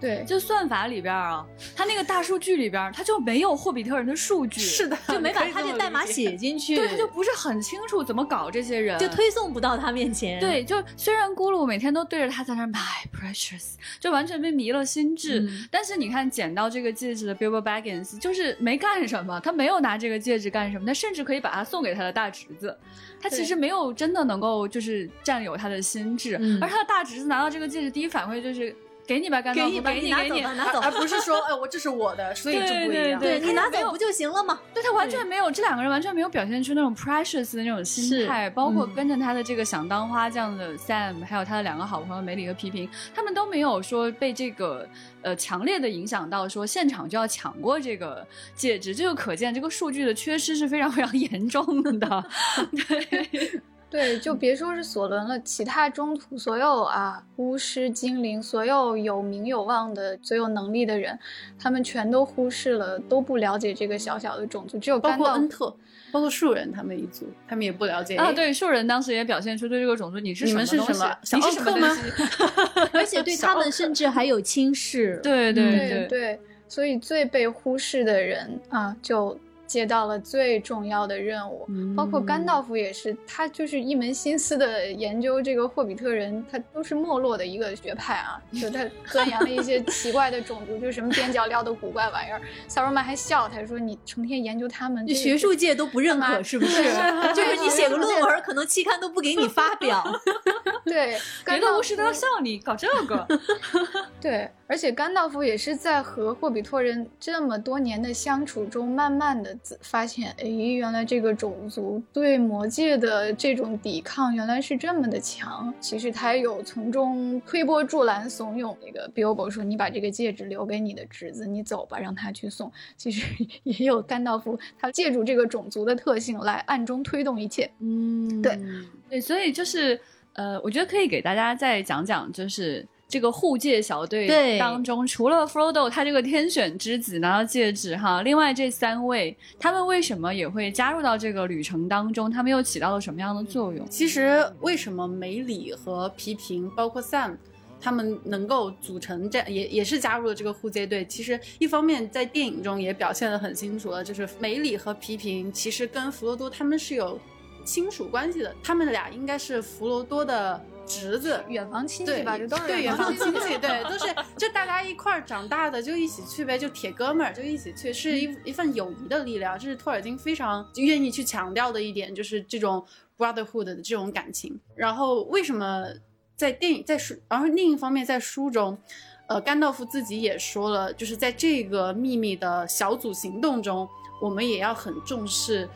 Speaker 4: 对，
Speaker 3: 就算法里边啊，它那个大数据里边，它就没有霍比特人的数据，
Speaker 2: 是的，
Speaker 1: 就没把他这代码写进 [LAUGHS] 去，
Speaker 3: 对，他就不是很清楚怎么搞这些人，
Speaker 1: 就推送不到他面前。
Speaker 3: 对，就虽然咕噜每天都对着他在那儿 My precious，就完全被迷了心智，
Speaker 1: 嗯
Speaker 3: 但是你看捡到这个戒指的 Bilbo Baggins 就是没干什么，他没有拿这个戒指干什么，他甚至可以把它送给他的大侄子，他其实没有真的能够就是占有他的心智，
Speaker 1: 嗯
Speaker 3: 而他的大侄子拿到这个戒指，第一反馈就是给你吧，甘道夫，
Speaker 1: 给你吧，
Speaker 3: 给你，给你
Speaker 1: 拿 [LAUGHS] 走吧，。拿走。
Speaker 2: 而不是说，哎，我这是我的，所以就不一样。
Speaker 1: 对
Speaker 3: 对
Speaker 1: 你拿走不就行了吗？
Speaker 3: 对他完全没有，这两个人完全没有表现出那种 precious 的那种心态，包括
Speaker 1: 嗯
Speaker 3: 跟着他的这个想当花匠的 Sam，还有他的两个好朋友梅里和皮平，他们都没有说被这个呃强烈的影响到，说现场就要抢过这个戒指，这就可见这个数据的缺失是非常非常严重的。[LAUGHS] 对，
Speaker 4: 对，就别说是索伦了，其他中途所有啊巫师、精灵，所有有名有望的、最有能力的人，他们全都忽视了，都不了解这个小小的种族，只有
Speaker 2: 包括
Speaker 4: 甘道
Speaker 2: 恩特，包括树人他们一族，他们也不了解
Speaker 3: 啊，
Speaker 2: 哎
Speaker 3: 对，树人当时也表现出对这个种族你是
Speaker 2: 你们
Speaker 3: 什么东西
Speaker 2: 是什么
Speaker 3: 你是什么
Speaker 2: 小奥克吗
Speaker 3: 东西？[LAUGHS] [LAUGHS] [LAUGHS]
Speaker 1: 而且对他们甚至还有轻视。
Speaker 3: 对对
Speaker 4: 对
Speaker 3: 对
Speaker 4: 对，所以最被忽视的人啊，就接到了最重要的任务。包括甘道夫也是，他就是一门心思的研究这个霍比特人，他都是没落的一个学派啊，就他 [LAUGHS] 钻研了一些奇怪的种族，就什么边角料的古怪玩意儿。萨罗曼还笑他说：“你成天研究他们，这
Speaker 1: 学术界都不认可，是不是？就是你写个论文，[LAUGHS] 可能期刊都不给你发表。[LAUGHS]
Speaker 4: 对，
Speaker 3: 别
Speaker 4: 甘道
Speaker 3: 的巫师都要
Speaker 4: 夫
Speaker 3: 笑你搞这个。
Speaker 4: 对，而且甘道夫也是在和霍比特人这么多年的相处中，慢慢的发现，哎，原来这个种族对魔界的这种抵抗原来是这么的强。其实他有从中推波助澜，怂恿那个 Bilbo 说：“你把这个戒指留给你的侄子，你走吧，让他去送。”其实也有甘道夫，他借助这个种族的特性来暗中推动一切。
Speaker 3: 嗯，
Speaker 4: 对
Speaker 3: 对，所以就是呃，我觉得可以给大家再讲讲，就是这个护戒小队当中，除了 Frodo 他这个天选之子拿到戒指哈，另外这三位他们为什么也会加入到这个旅程当中？他们又起到了什么样的作用？
Speaker 2: 其实为什么梅里和皮平，包括 Sam，他们能够组成这也也是加入了这个护戒队。其实一方面在电影中也表现得很清楚了，就是梅里和皮平其实跟弗罗多他们是有亲属关系的，他们俩应该是弗罗多的侄子。
Speaker 4: 远房亲戚吧，这都是
Speaker 2: 对远房亲
Speaker 4: 戚。
Speaker 2: 戚，对，都是 [LAUGHS] 就大家一块儿长大的，就一起去呗，就铁哥们儿，就一起去，是一一份友谊的力量。这是托尔金非常愿意去强调的一点，就是这种 brotherhood 的这种感情。然后为什么在电影在书，然后另一方面在书中，呃，甘道夫自己也说了，就是在这个秘密的小组行动中，我们也要很重视。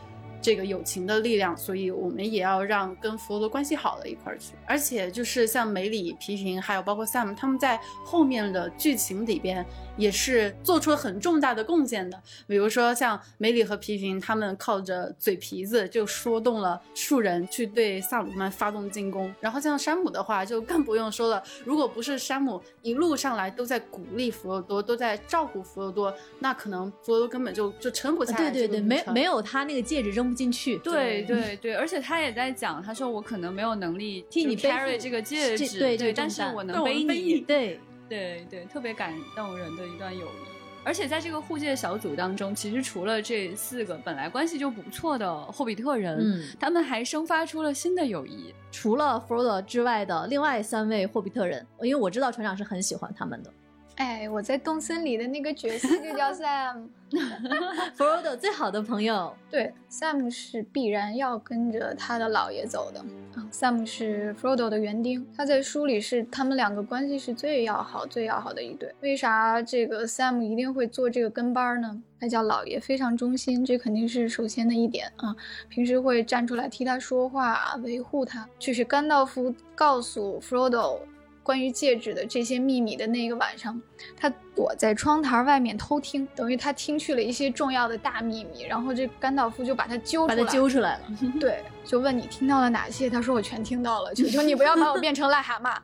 Speaker 2: 这个友情的力量，所以我们也要让跟佛罗多关系好的一块儿去。而且就是像梅里、皮平，还有包括 Sam，他们在后面的剧情里边也是做出了很重大的贡献的。比如说像梅里和皮平，他们靠着嘴皮子就说动了树人去对萨鲁曼发动进攻。然后像山姆的话，就更不用说了。如果不是山姆一路上来都在鼓励弗罗多，都在照顾弗罗多，那可能弗罗多根本就就撑不下来
Speaker 1: 对对对，没没有他那个戒指扔不进去。
Speaker 3: 对对对，而且他也在讲，他说我可能没有能力
Speaker 1: 替你
Speaker 3: carry 这个戒指，
Speaker 1: 对对这个
Speaker 3: 但是
Speaker 2: 我
Speaker 3: 我能背
Speaker 2: 能背你
Speaker 1: 对，
Speaker 3: 对对，特别感动人的一段友谊。而且在这个护戒小组当中，其实除了这四个本来关系就不错的霍比特人，
Speaker 1: 嗯，
Speaker 3: 他们还生发出了新的友谊。
Speaker 1: 除了 Frodo 之外的另外三位霍比特人，因为我知道船长是很喜欢他们的。
Speaker 4: 哎，我在动森里的那个角色就叫 Sam。[LAUGHS] [LAUGHS]
Speaker 1: Frodo 最好的朋友，
Speaker 4: 对，Sam 是必然要跟着他的姥爷走的啊。Sam 是 Frodo 的园丁，他在书里是他们两个关系是最要好、最要好的一对。为啥这个 Sam 一定会做这个跟班儿呢？他叫姥爷，非常忠心，这肯定是首先的一点啊。平时会站出来替他说话，维护他。就是甘道夫告诉 Frodo。关于戒指的这些秘密的那个晚上，他躲在窗台外面偷听，等于他听去了一些重要的大秘密。然后这甘道夫就把他揪出来，
Speaker 1: 把他揪出来了。
Speaker 4: 对，就问你听到了哪些？他说我全听到了，求求你不要把我变成癞蛤蟆。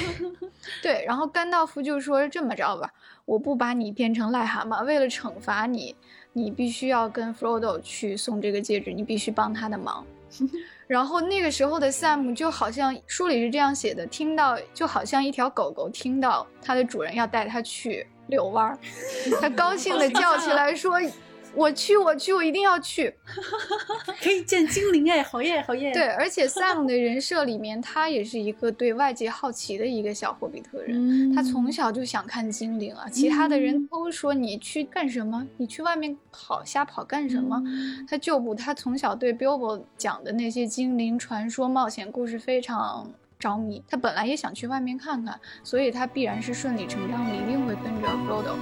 Speaker 4: [LAUGHS] 对，然后甘道夫就说这么着吧，我不把你变成癞蛤蟆，为了惩罚你，你必须要跟 Frodo 去送这个戒指，你必须帮他的忙。[LAUGHS] 然后那个时候的 Sam 就好像书里是这样写的，听到就好像一条狗狗听到它的主人要带它去遛弯儿，它高兴的叫起来说。我去，我去，我一定要去，[LAUGHS]
Speaker 2: 可以见精灵哎，好耶，好耶！
Speaker 4: 对，而且 Sam 的人设里面，他也是一个对外界好奇的一个小霍比特人，他从小就想看精灵啊。其他的人都说你去干什么？你去外面跑瞎跑干什么？他就不，他从小对 Bilbo 讲的那些精灵传说、冒险故事非常着迷。他本来也想去外面看看，所以他必然是顺理成章的，一定会跟着 Frodo。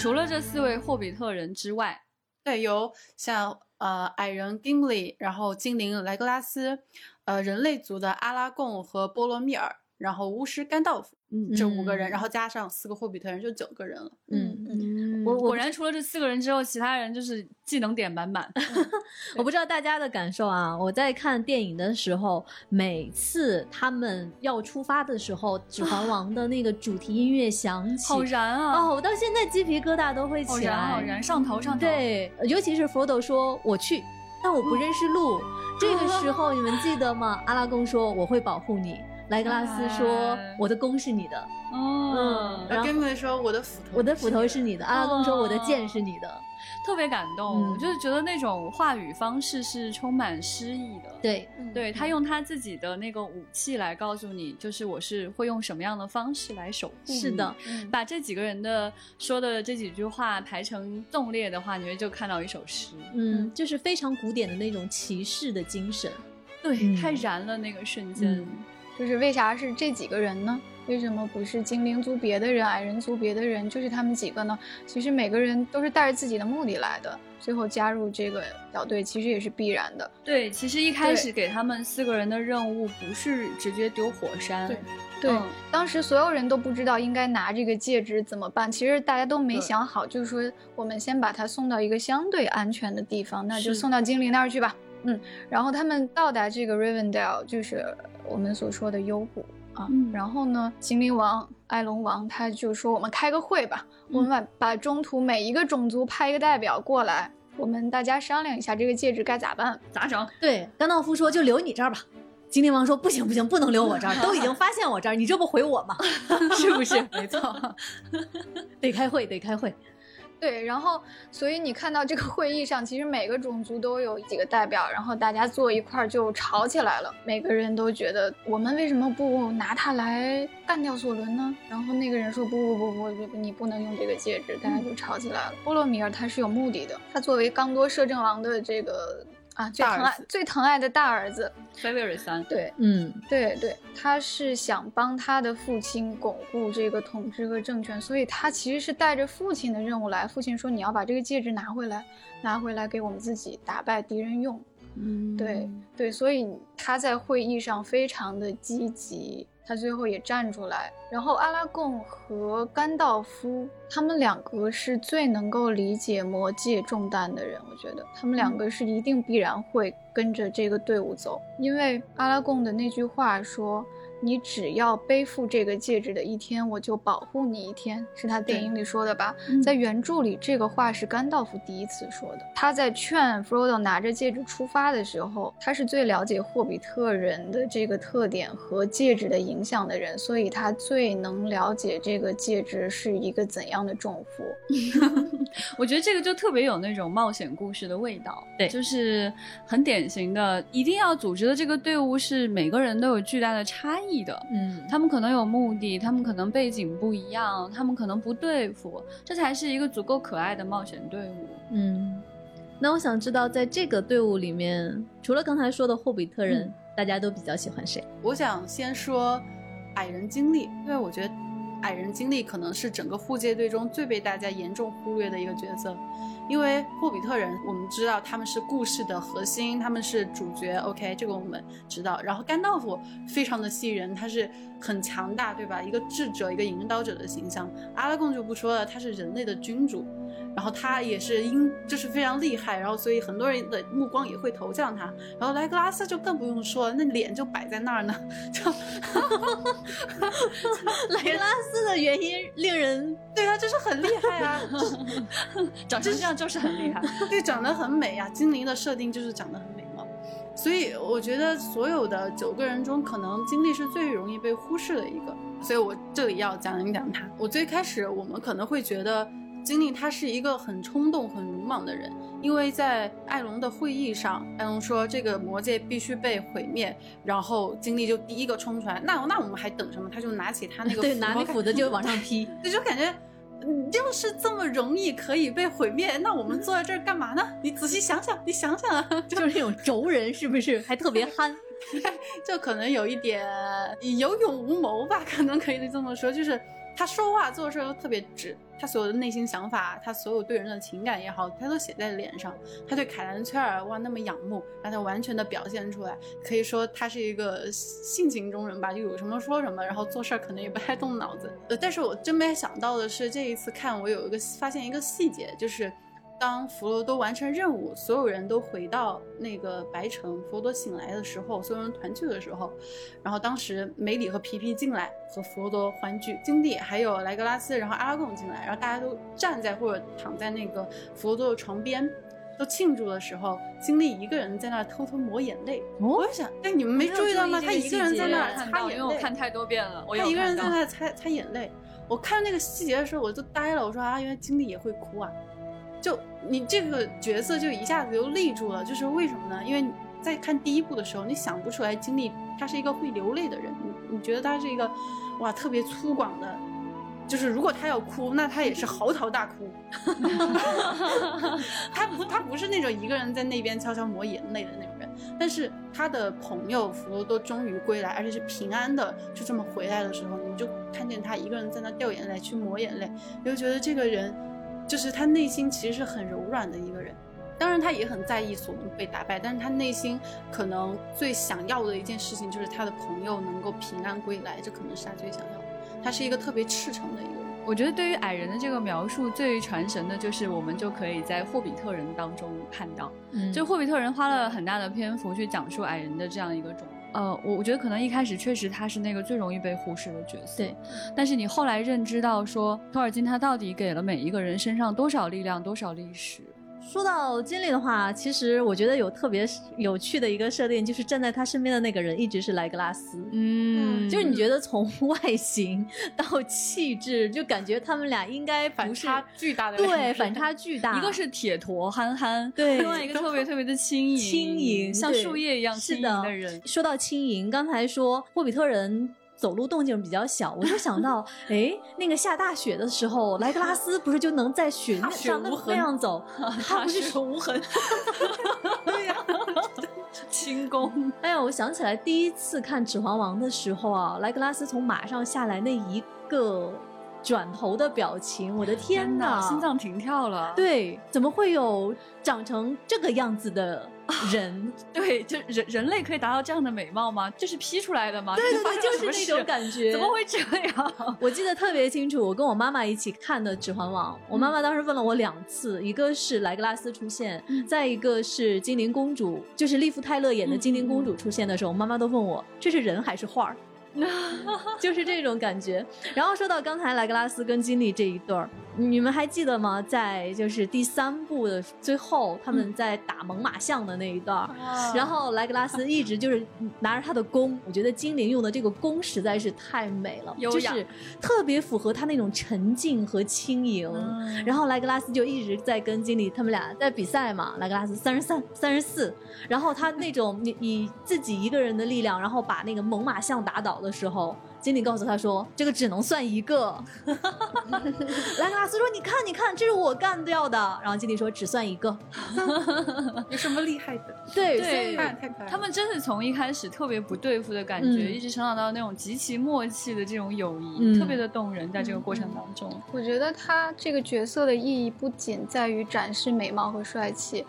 Speaker 3: 除了这四位霍比特人之外，
Speaker 2: 对，有像呃矮人 Gimli，然后精灵莱格拉斯，呃人类族的阿拉贡和波罗密尔，然后巫师甘道夫。
Speaker 3: 嗯，
Speaker 2: 这五个人，然后加上四个霍比特人，就九个人了。
Speaker 1: 嗯
Speaker 3: 嗯，我果然除了这四个人之后，其他人就是技能点满满。[LAUGHS]
Speaker 1: 我不知道大家的感受啊，我在看电影的时候，每次他们要出发的时候，《指环王》的那个主题音乐响起，
Speaker 3: 好燃啊！
Speaker 1: 哦，我到现在鸡皮疙瘩都会起来，
Speaker 3: 好燃，上头上头。
Speaker 1: 对，尤其是佛斗说我去，但我不认识路，这个时候你们记得吗？阿拉贡说我会保护你。莱格拉斯说：“我的弓是你的。”
Speaker 2: 哦，然后根本说：“我的斧头，
Speaker 1: 我的斧头是你的。”阿拉贡说：“我的剑是你的。”
Speaker 3: 特别感动，我就是觉得那种话语方式是充满诗意的。
Speaker 1: 对，
Speaker 3: 对他用他自己的那个武器来告诉你，就是我是会用什么样的方式来守护。
Speaker 1: 是的，
Speaker 3: 把这几个人的说的这几句话排成纵列的话，你会就看到一首诗。
Speaker 1: 嗯，就是非常古典的那种骑士的精神。
Speaker 3: 对，太燃了那个瞬间。
Speaker 4: 就是为啥是这几个人呢？为什么不是精灵族别的人、矮人族别的人？就是他们几个呢？其实每个人都是带着自己的目的来的，最后加入这个小队，其实也是必然的。
Speaker 3: 对，其实一开始给他们四个人的任务不是直接丢火山。
Speaker 2: 对，
Speaker 4: 对，当时所有人都不知道应该拿这个戒指怎么办，其实大家都没想好，就是说我们先把它送到一个相对安全的地方，那就送到精灵那儿去吧。嗯，然后他们到达这个 Rivendell，就是我们所说的幽谷啊。然后呢，精灵王埃隆王他就说：“我们开个会吧，我们把把中途每一个种族派一个代表过来，我们大家商量一下这个戒指该咋办，
Speaker 3: 咋整？”
Speaker 1: 对，甘道夫说：“就留你这儿吧。”精灵王说：“不行不行，不能留我这儿，都已经发现我这儿，你这不回我吗？[LAUGHS] 是不是？
Speaker 2: 没错，[LAUGHS]
Speaker 1: 得开会，得开会。”
Speaker 4: 对，然后所以你看到这个会议上，其实每个种族都有几个代表，然后大家坐一块儿就吵起来了。每个人都觉得我们为什么不拿它来干掉索伦呢？然后那个人说不不不不不，你不能用这个戒指，大家就吵起来了。波罗米尔他是有目的的，他作为刚多摄政王的这个。啊，最疼爱最疼爱的大儿子，
Speaker 3: 菲维尔三，
Speaker 4: 对，
Speaker 1: 嗯，
Speaker 4: 对对，他是想帮他的父亲巩固这个统治和政权，所以他其实是带着父亲的任务来。父亲说：“你要把这个戒指拿回来，拿回来给我们自己打败敌人用。”
Speaker 3: 嗯，
Speaker 4: 对对，所以他在会议上非常的积极。他最后也站出来，然后阿拉贡和甘道夫，他们两个是最能够理解魔戒重担的人。我觉得他们两个是一定必然会跟着这个队伍走，因为阿拉贡的那句话说。你只要背负这个戒指的一天，我就保护你一天，是他电影里说的吧？在原著里，这个话是甘道夫第一次说的。他在劝 Frodo 拿着戒指出发的时候，他是最了解霍比特人的这个特点和戒指的影响的人，所以他最能了解这个戒指是一个怎样的重负。[LAUGHS]
Speaker 3: 我觉得这个就特别有那种冒险故事的味道，
Speaker 1: 对，
Speaker 3: 就是很典型的，一定要组织的这个队伍是每个人都有巨大的差异。的，
Speaker 1: 嗯，
Speaker 3: 他们可能有目的，他们可能背景不一样，他们可能不对付，这才是一个足够可爱的冒险队伍。
Speaker 1: 嗯，那我想知道，在这个队伍里面，除了刚才说的霍比特人，大家都比较喜欢谁？
Speaker 2: 我想先说矮人经历，因为我觉得矮人经历可能是整个护戒队中最被大家严重忽略的一个角色，因为霍比特人我们知道他们是故事的核心，他们是主角，OK，这个我们知道。然后甘道夫非常的吸引人，他是很强大，对吧？一个智者，一个引导者的形象。阿拉贡就不说了，他是人类的君主。然后他也是因就是非常厉害，然后所以很多人的目光也会投向他。然后莱格拉斯就更不用说了，那脸就摆在那儿呢。就 [LAUGHS]
Speaker 1: 莱格拉斯的原因令人 [LAUGHS]
Speaker 2: 对他，就是很厉害啊，[LAUGHS]
Speaker 3: 长成这样就是很厉害。
Speaker 2: 对，长得很美呀。精灵的设定就是长得很美嘛。所以我觉得所有的九个人中，可能精力是最容易被忽视的一个。所以我这里要讲一讲他。我最开始我们可能会觉得。精灵他是一个很冲动、很鲁莽的人，因为在艾隆的会议上，艾隆说这个魔戒必须被毁灭，然后经历就第一个冲出来，那那我们还等什么？他就拿起他那个
Speaker 1: 对拿那斧子就往上劈，[LAUGHS]
Speaker 2: 对，就感觉，就是这么容易可以被毁灭，那我们坐在这儿干嘛呢？你仔细想想，你想想啊，[LAUGHS]
Speaker 1: 就是那种轴人是不是？还特别憨，[LAUGHS]
Speaker 2: 就可能有一点有勇无谋吧，可能可以这么说，就是他说话做事都特别直。他所有的内心想法，他所有对人的情感也好，他都写在脸上。他对凯南崔尔哇那么仰慕，让他完全的表现出来。可以说他是一个性情中人吧，就有什么说什么，然后做事可能也不太动脑子。呃，但是我真没想到的是，这一次看我有一个发现一个细节，就是。当弗罗多完成任务，所有人都回到那个白城，弗罗多醒来的时候，所有人团聚的时候，然后当时梅里和皮皮进来和弗罗多欢聚，金帝还有莱格拉斯，然后阿拉贡进来，然后大家都站在或者躺在那个弗罗多的床边，都庆祝的时候，金历一个人在那偷偷抹眼泪。哦我想，哎，你们没注意到吗？他一个人在那擦眼泪，
Speaker 3: 因为我看太多遍了。
Speaker 2: 他一个人在那擦擦眼泪，我看那个细节的时候我就呆了，我说啊，原来金历也会哭啊。就你这个角色就一下子就立住了，就是为什么呢？因为在看第一部的时候，你想不出来经历他是一个会流泪的人，你你觉得他是一个哇特别粗犷的，就是如果他要哭，那他也是嚎啕大哭。[LAUGHS] 他不他不是那种一个人在那边悄悄抹眼泪的那种人，但是他的朋友弗罗多终于归来，而且是平安的，就这么回来的时候，你就看见他一个人在那掉眼泪去抹眼泪，你就觉得这个人。就是他内心其实是很柔软的一个人，当然他也很在意索隆被打败，但是他内心可能最想要的一件事情就是他的朋友能够平安归来，这可能是他最想要的。他是一个特别赤诚的一个人。
Speaker 3: 我觉得对于矮人的这个描述最传神的就是我们就可以在霍比特人当中看到，就霍比特人花了很大的篇幅去讲述矮人的这样一个种。呃，我我觉得可能一开始确实他是那个最容易被忽视的角色，
Speaker 1: 对。
Speaker 3: 但是你后来认知到说，托尔金他到底给了每一个人身上多少力量，多少历史。
Speaker 1: 说到经历的话，其实我觉得有特别有趣的一个设定，就是站在他身边的那个人一直是莱格拉斯。
Speaker 3: 嗯，
Speaker 1: 就是你觉得从 [LAUGHS] 外形到气质，就感觉他们俩应该
Speaker 2: 反差巨大的。
Speaker 1: 对，[LAUGHS] 反差巨大。
Speaker 3: 一个是铁坨憨憨，
Speaker 1: 对；
Speaker 3: 另外一个特别特别的轻盈，
Speaker 1: 轻盈，
Speaker 3: 像树叶一样轻盈
Speaker 1: 的
Speaker 3: 人。
Speaker 1: 说到轻盈，刚才说霍比特人。走路动静比较小，我就想到，[LAUGHS] 哎，那个下大雪的时候，莱格拉斯不是就能在雪上那样走？他不是
Speaker 3: 无痕。[LAUGHS]
Speaker 2: 对呀，[LAUGHS]
Speaker 3: 轻功。
Speaker 1: 哎呀，我想起来第一次看《指环王》的时候啊，莱格拉斯从马上下来那一个转头的表情，我的天哪，[LAUGHS]
Speaker 3: 心脏停跳了。
Speaker 1: 对，怎么会有长成这个样子的？人 [LAUGHS]
Speaker 3: 对，就人人类可以达到这样的美貌吗？这是 P 出来的吗？
Speaker 1: 对对对，就是那种感觉。
Speaker 3: 怎么会这样？[LAUGHS]
Speaker 1: 我记得特别清楚，我跟我妈妈一起看的《指环王》，我妈妈当时问了我两次，一个是莱格拉斯出现，再一个是精灵公主，就是利夫泰勒演的精灵公主出现的时候，我妈妈都问我这是人还是画儿。[LAUGHS] 就是这种感觉。然后说到刚才莱格拉斯跟金历这一对儿，你们还记得吗？在就是第三部的最后，他们在打猛犸象的那一段儿，然后莱格拉斯一直就是拿着他的弓，我觉得精灵用的这个弓实在是太美了，就是特别符合他那种沉静和轻盈。然后莱格拉斯就一直在跟金历他们俩在比赛嘛，莱格拉斯三十三、三十四，然后他那种你以自己一个人的力量，然后把那个猛犸象打倒。的时候，经理告诉他说：“这个只能算一个。[LAUGHS] ”莱格拉斯说：“你看，你看，这是我干掉的。”然后经理说：“只算一个。[LAUGHS]
Speaker 2: 有什么厉害的？” [LAUGHS]
Speaker 1: 对，
Speaker 3: 对
Speaker 2: 太太可爱了。
Speaker 3: 他们真是从一开始特别不对付的感觉，
Speaker 1: 嗯
Speaker 3: 一直成长到那种极其默契的这种友谊，
Speaker 1: 嗯
Speaker 3: 特别的动人。在这个过程当中，
Speaker 4: 我觉得他这个角色的意义不仅在于展示美貌和帅气，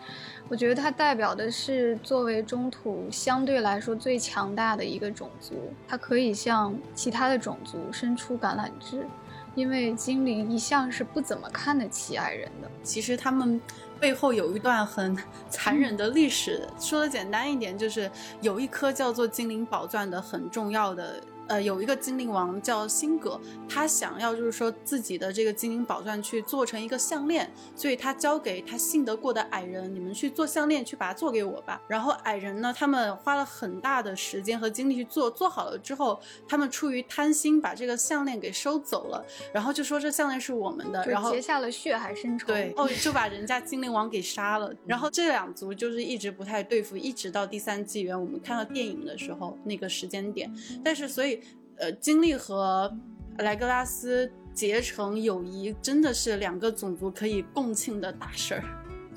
Speaker 4: 我觉得它代表的是作为中土相对来说最强大的一个种族，它可以向其他的种族伸出橄榄枝，因为精灵一向是不怎么看得起矮人的。
Speaker 2: 其实他们背后有一段很残忍的历史。说的简单一点，就是有一颗叫做精灵宝钻的很重要的。呃，有一个精灵王叫辛格，他想要就是说自己的这个精灵宝钻去做成一个项链，所以他交给他信得过的矮人，你们去做项链，去把它做给我吧。然后矮人呢，他们花了很大的时间和精力去做，做好了之后，他们出于贪心把这个项链给收走了，然后就说这项链是我们的，然后
Speaker 4: 结下了血海深仇。
Speaker 2: 对，哦，[LAUGHS] 就把人家精灵王给杀了。然后这两族就是一直不太对付，一直到第三纪元我们看到电影的时候那个时间点。但是所以，呃，金力和莱格拉斯结成友谊，真的是两个种族可以共庆的大事儿。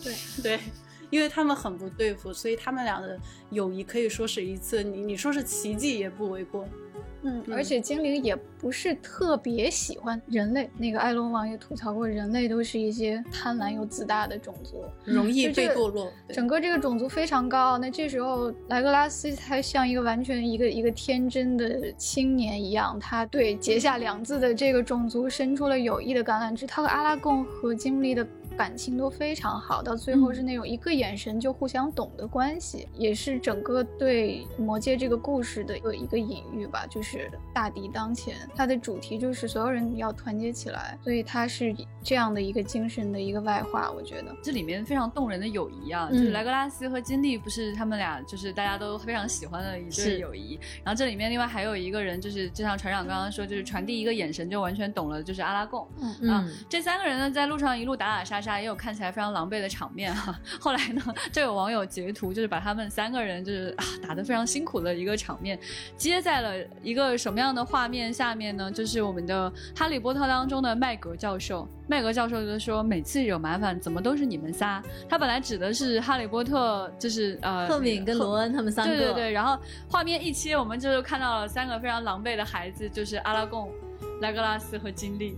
Speaker 4: 对 [LAUGHS]
Speaker 2: 对。因为他们很不对付，所以他们俩的友谊可以说是一次你你说是奇迹也不为过。
Speaker 4: 嗯，
Speaker 2: 嗯
Speaker 4: 而且精灵也不是特别喜欢人类。那个艾隆王也吐槽过，人类都是一些贪婪又自大的种族，
Speaker 2: 容易被堕落。
Speaker 4: 整个这个种族非常高傲。那这时候莱格拉斯才像一个完全一个一个天真的青年一样，他对结下两字的这个种族伸出了友谊的橄榄枝。他和阿拉贡和精力的。感情都非常好，到最后是那种一个眼神就互相懂的关系，也是整个对魔戒这个故事的一个一个隐喻吧，就是大敌当前，它的主题就是所有人要团结起来，所以它是这样的一个精神的一个外化，我觉得。
Speaker 3: 这里面非常动人的友谊啊，
Speaker 1: 嗯
Speaker 3: 就是莱格拉斯和金利不是他们俩就是大家都非常喜欢的一
Speaker 1: 是。
Speaker 3: 对友谊，然后这里面另外还有一个人就是就像船长刚刚说，就是传递一个眼神就完全懂了，就是阿拉贡。
Speaker 4: 嗯。
Speaker 3: 嗯，这三个人呢，在路上一路打打杀杀，也有看起来非常狼狈的场面哈、后来呢，就有网友截图，就是把他们三个人就是啊打得非常辛苦的一个场面，接在了一个什么样的画面下面呢？就是我们的《哈利波特》当中的麦格教授。麦格教授就说：“每次惹麻烦，怎么都是你们仨？”他本来指的是哈利波特，就是呃，
Speaker 1: 赫敏跟罗恩他们三个，
Speaker 3: 对对对，然后画面一切，我们就看到了三个非常狼狈的孩子，就是阿拉贡、莱格拉斯和金利。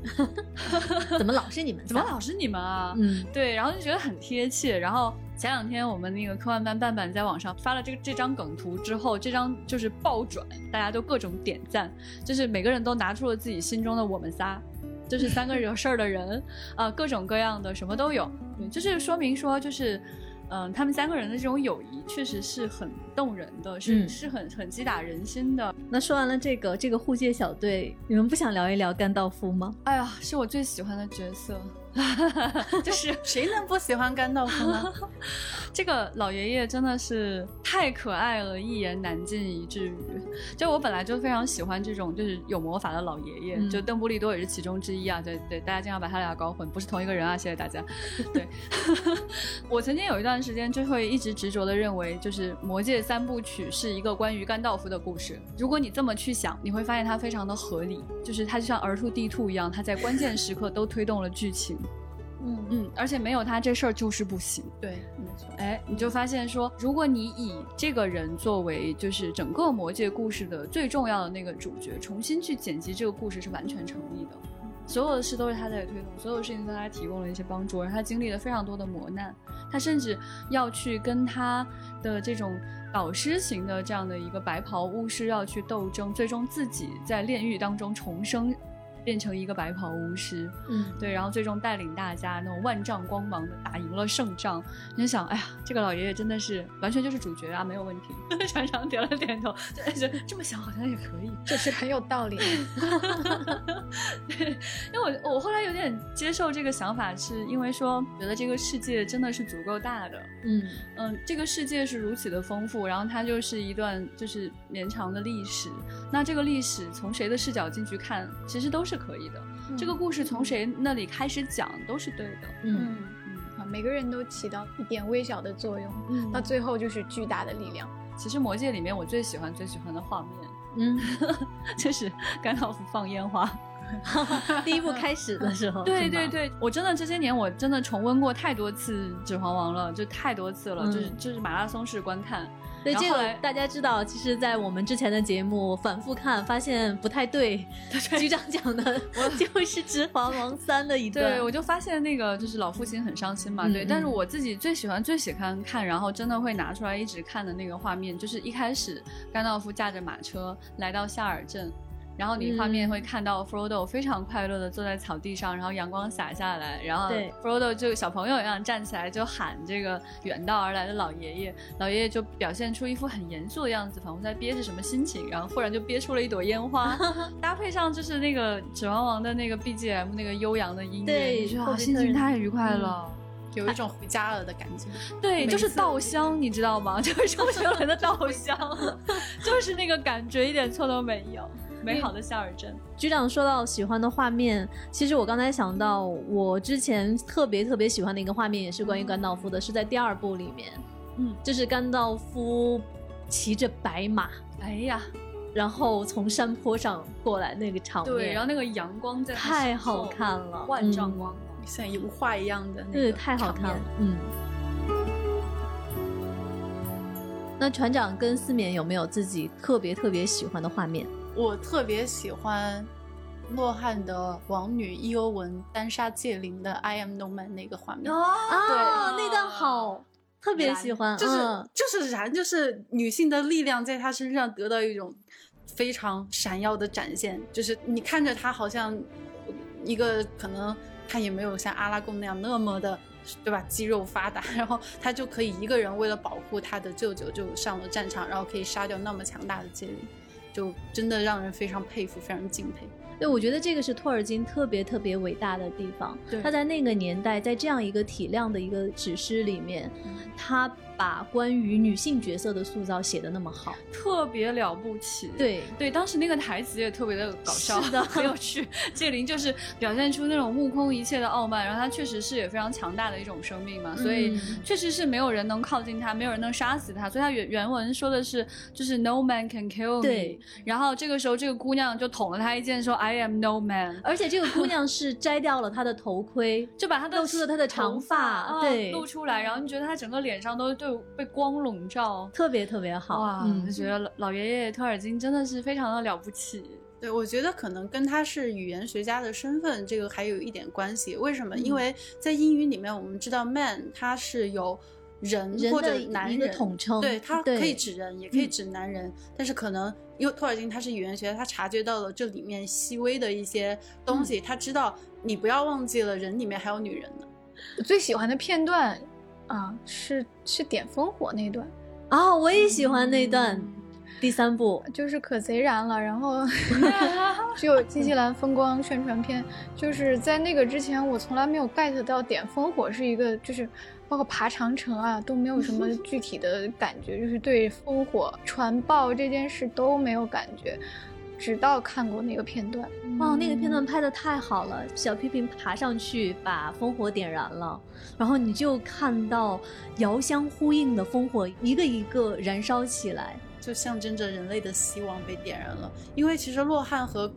Speaker 3: [LAUGHS]
Speaker 1: 怎么老是你们？
Speaker 3: 怎么老是你们啊？
Speaker 1: 嗯
Speaker 3: 对，然后就觉得很贴切。然后前两天我们那个科幻班伴伴在网上发了这个这张梗图之后，这张就是爆转，大家都各种点赞，就是每个人都拿出了自己心中的我们仨。就是三个惹事儿的人，啊、各种各样的什么都有，对，就是说明说，就是，嗯、他们三个人的这种友谊确实是很动人的，是、
Speaker 1: 嗯
Speaker 3: 是很很击打人心的。
Speaker 1: 那说完了这个这个护戒小队，你们不想聊一聊甘道夫吗？
Speaker 3: 哎呀，是我最喜欢的角色，[LAUGHS] 就是
Speaker 2: 谁能不喜欢甘道夫呢？[LAUGHS]
Speaker 3: 这个老爷爷真的是太可爱了，一言难尽，以至于就我本来就非常喜欢这种就是有魔法的老爷爷，
Speaker 1: 嗯
Speaker 3: 就邓布利多也是其中之一啊。对对，大家经常把他俩搞混，不是同一个人啊，谢谢大家。[LAUGHS] 对，我曾经有一段时间就会一直执着的认为，就是《魔戒三部曲》是一个关于甘道夫的故事。如果你这么去想，你会发现它非常的合理，就是它就像 R two D two 一样，它在关键时刻都推动了剧情。
Speaker 4: 嗯
Speaker 3: 嗯，而且没有他这事儿就是不行。
Speaker 2: 对，没错。
Speaker 3: 哎，你就发现说，如果你以这个人作为就是整个魔界故事的最重要的那个主角，重新去剪辑这个故事是完全成立的。所有的事都是他在推动，所有事情都是他提供了一些帮助，而他经历了非常多的磨难，他甚至要去跟他的这种导师型的这样的一个白袍巫师要去斗争，最终自己在炼狱当中重生，变成一个白袍巫师。
Speaker 1: 嗯，
Speaker 3: 对，然后最终带领大家那种万丈光芒的打赢了胜仗。你就想，哎呀，这个老爷爷真的是完全就是主角啊，没有问题。[LAUGHS] 船长点了点头，就就这么想好像也可以。
Speaker 4: 就是很有道理。[LAUGHS]
Speaker 3: 对因为我我后来有点接受这个想法，是因为说觉得这个世界真的是足够大的。
Speaker 1: 嗯
Speaker 3: 嗯，这个世界是如此的丰富，然后它就是一段就是绵长的历史。那这个历史从谁的视角进去看，其实都是可以的。这个故事从谁那里开始讲都是对的。
Speaker 1: 嗯
Speaker 4: 嗯啊，每个人都起到一点微小的作用，
Speaker 3: 嗯
Speaker 4: 到最后就是巨大的力量。
Speaker 3: 其实《魔戒》里面我最喜欢最喜欢的画面，
Speaker 1: 嗯，[LAUGHS]
Speaker 3: 就是甘道夫放烟花。[LAUGHS]
Speaker 1: 第一部开始的时候，[LAUGHS]
Speaker 3: 对对对，我真的这些年我真的重温过太多次《指环王》了，就太多次了，
Speaker 1: 嗯
Speaker 3: 就是就是马拉松式观看。
Speaker 1: 对这个大家知道，其实，在我们之前的节目反复看，发现不太对。局长讲的 [LAUGHS] 就是《指环王三》的一段，
Speaker 3: 对，我就发现那个就是老父亲很伤心嘛，对。但是我自己最喜欢、最喜欢看，然后真的会拿出来一直看的那个画面，就是一开始甘道夫驾着马车来到夏尔镇。然后你画面
Speaker 1: 嗯
Speaker 3: 会看到 Frodo 非常快乐的坐在草地上，然后阳光洒下来，然后
Speaker 1: 对
Speaker 3: Frodo 就小朋友一样站起来就喊这个远道而来的老爷爷，老爷爷就表现出一副很严肃的样子，仿佛在憋着什么心情，然后忽然就憋出了一朵烟花，[LAUGHS] 搭配上就是那个《指环王》的那个 BGM 那个悠扬的音乐，
Speaker 1: 对
Speaker 3: 心情太愉快了。
Speaker 2: 有一种回家了的感觉。
Speaker 3: 对，就是稻香，你知道吗？[LAUGHS] 就是周杰伦的稻香，[LAUGHS] 就是那个感觉，一点错都没有。美好的夏尔镇，
Speaker 1: 局长说到喜欢的画面，其实我刚才想到，我之前特别特别喜欢的一个画面，也是关于甘道夫的，是在第二部里面，
Speaker 3: 嗯，
Speaker 1: 就是甘道夫骑着白马，
Speaker 3: 哎呀，
Speaker 1: 然后从山坡上过来那个场面，
Speaker 3: 对，然后那个阳光在他
Speaker 1: 太好看了，
Speaker 3: 万丈
Speaker 1: 嗯
Speaker 3: 光芒。
Speaker 2: 像油画一样的那个
Speaker 1: 对，太好看了，嗯。那船长跟思勉有没有自己特别特别喜欢的画面？
Speaker 2: 我特别喜欢洛汗的王女伊欧文单杀戒灵的 I am no man 那个画面。
Speaker 1: 啊，那段好，特别喜欢，
Speaker 2: 就是、
Speaker 1: 嗯
Speaker 2: 就是燃，就是女性的力量在她身上得到一种非常闪耀的展现。就是你看着她好像一个可能她也没有像阿拉贡那样那么的。对吧？肌肉发达，然后她就可以一个人为了保护她的舅舅就上了战场，然后可以杀掉那么强大的戒灵，就真的让人非常佩服，非常敬佩。
Speaker 1: 对，我觉得这个是托尔金特别特别伟大的地方。
Speaker 2: 对
Speaker 1: 他在那个年代，在这样一个体量的一个史诗里面，他把关于女性角色的塑造写的那么好。
Speaker 3: 特别了不起。
Speaker 1: 对，
Speaker 3: 对，当时那个台词也特别的搞笑，
Speaker 1: 是的
Speaker 3: 很有趣。戒灵就是表现出那种目空一切的傲慢，然后他确实是也非常强大的一种生命嘛，所以
Speaker 1: 嗯
Speaker 3: 确实是没有人能靠近他，没有人能杀死他，所以他原原文说的是就是 No man can kill me。
Speaker 1: 对，
Speaker 3: 然后这个时候这个姑娘就捅了他一剑，说 I am no man。
Speaker 1: 而且这个姑娘是摘掉了她的头盔，[LAUGHS]
Speaker 3: 就把她的
Speaker 1: 露出了她的长发
Speaker 3: 啊
Speaker 1: 对
Speaker 3: 露出来，然后你觉得她整个脸上都都被光笼罩，
Speaker 1: 特别特别好。
Speaker 3: 哇，
Speaker 1: 嗯
Speaker 3: 就觉得老老爷爷托尔金真的是非常的了不起。
Speaker 2: 对，我觉得可能跟他是语言学家的身份这个还有一点关系。为什么？因为在英语里面，我们知道 man 它是有人
Speaker 1: 人
Speaker 2: 或者男人
Speaker 1: 统称
Speaker 2: 对，
Speaker 1: 他
Speaker 2: 可以指人，也可以指男人。但是可能因为托尔金他是语言学家，他察觉到了这里面细微的一些东西，他知道你不要忘记了人里面还有女人呢。
Speaker 4: 我最喜欢的片段啊，是是点烽火那段，
Speaker 1: 啊，我也喜欢那段。第三部，
Speaker 4: 就是可贼燃了，然后 [LAUGHS] [LAUGHS] 就新西兰风光宣传片，就是在那个之前，我从来没有 get 到点烽火是一个，就是包括爬长城啊都没有什么 [LAUGHS] 具体的感觉，就是对烽火传报这件事都没有感觉，直到看过那个片段。
Speaker 1: 哇，那个片段拍的太好了！小屁屁爬上去把烽火点燃了，然后你就看到遥相呼应的烽火一个一个燃烧起来。
Speaker 2: 就象征着人类的希望被点燃了。因为其实洛汗和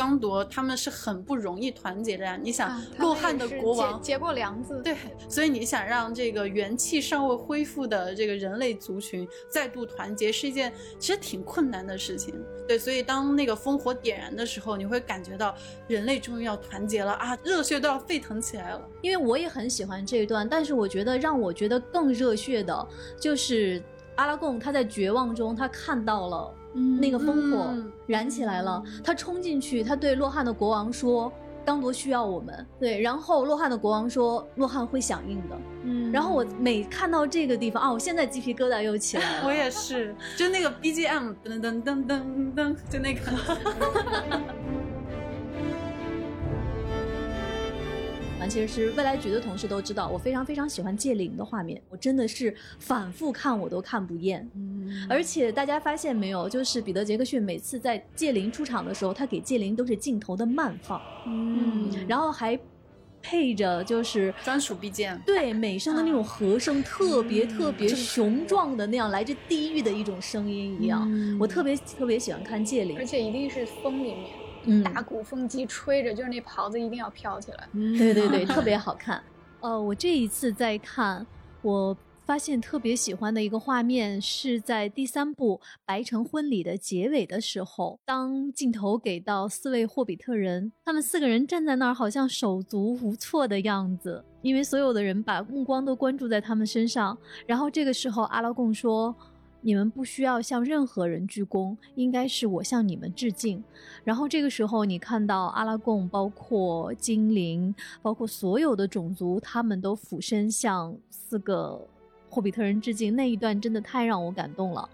Speaker 2: 刚铎他们是很不容易团结的呀。你想，洛汗的国王。
Speaker 4: 结结过梁子，
Speaker 2: 对，所以你想让这个元气尚未恢复的这个人类族群再度团结，是一件其实挺困难的事情。对，所以当那个烽火点燃的时候，你会感觉到人类终于要团结了啊，热血都要沸腾起来了。
Speaker 1: 因为我也很喜欢这一段，但是我觉得让我觉得更热血的，就是阿拉贡他在绝望中，他看到了那个烽火
Speaker 2: 嗯
Speaker 1: 燃起来了，他冲进去，他对洛汗的国王说：“刚铎需要我们。”对，然后洛汗的国王说：“洛汗会响应的。”
Speaker 3: 嗯
Speaker 1: 然后我每看到这个地方啊，我现在鸡皮疙瘩又起来了。[LAUGHS]
Speaker 2: 我也是，就那个 BGM 噔噔噔噔噔，就那个。[LAUGHS]
Speaker 1: 完，其实是未来局的同事都知道，我非常非常喜欢戒灵的画面，我真的是反复看我都看不厌。嗯而且大家发现没有，就是彼得·杰克逊每次在戒灵出场的时候，他给戒灵都是镜头的慢放，
Speaker 3: 嗯
Speaker 1: 然后还配着就是
Speaker 2: 专属 BGM。
Speaker 1: 对美声的那种和声，特别特别雄壮的那样来自地狱的一种声音一样。
Speaker 3: 嗯
Speaker 1: 我特别特别喜欢看戒灵
Speaker 4: 而，且一定是风里面，
Speaker 1: 嗯，
Speaker 4: 大鼓风机吹着，就是那袍子一定要飘起来。
Speaker 1: 对对对，[LAUGHS] 特别好看。呃，我这一次在看，我发现特别喜欢的一个画面是在第三部《白城婚礼》的结尾的时候，当镜头给到四位霍比特人，他们四个人站在那儿，好像手足无措的样子，因为所有的人把目光都关注在他们身上。然后这个时候，阿拉贡说。你们不需要向任何人鞠躬，应该是我向你们致敬。然后这个时候，你看到阿拉贡，包括精灵，包括所有的种族，他们都俯身向四个霍比特人致敬，那一段真的太让我感动了。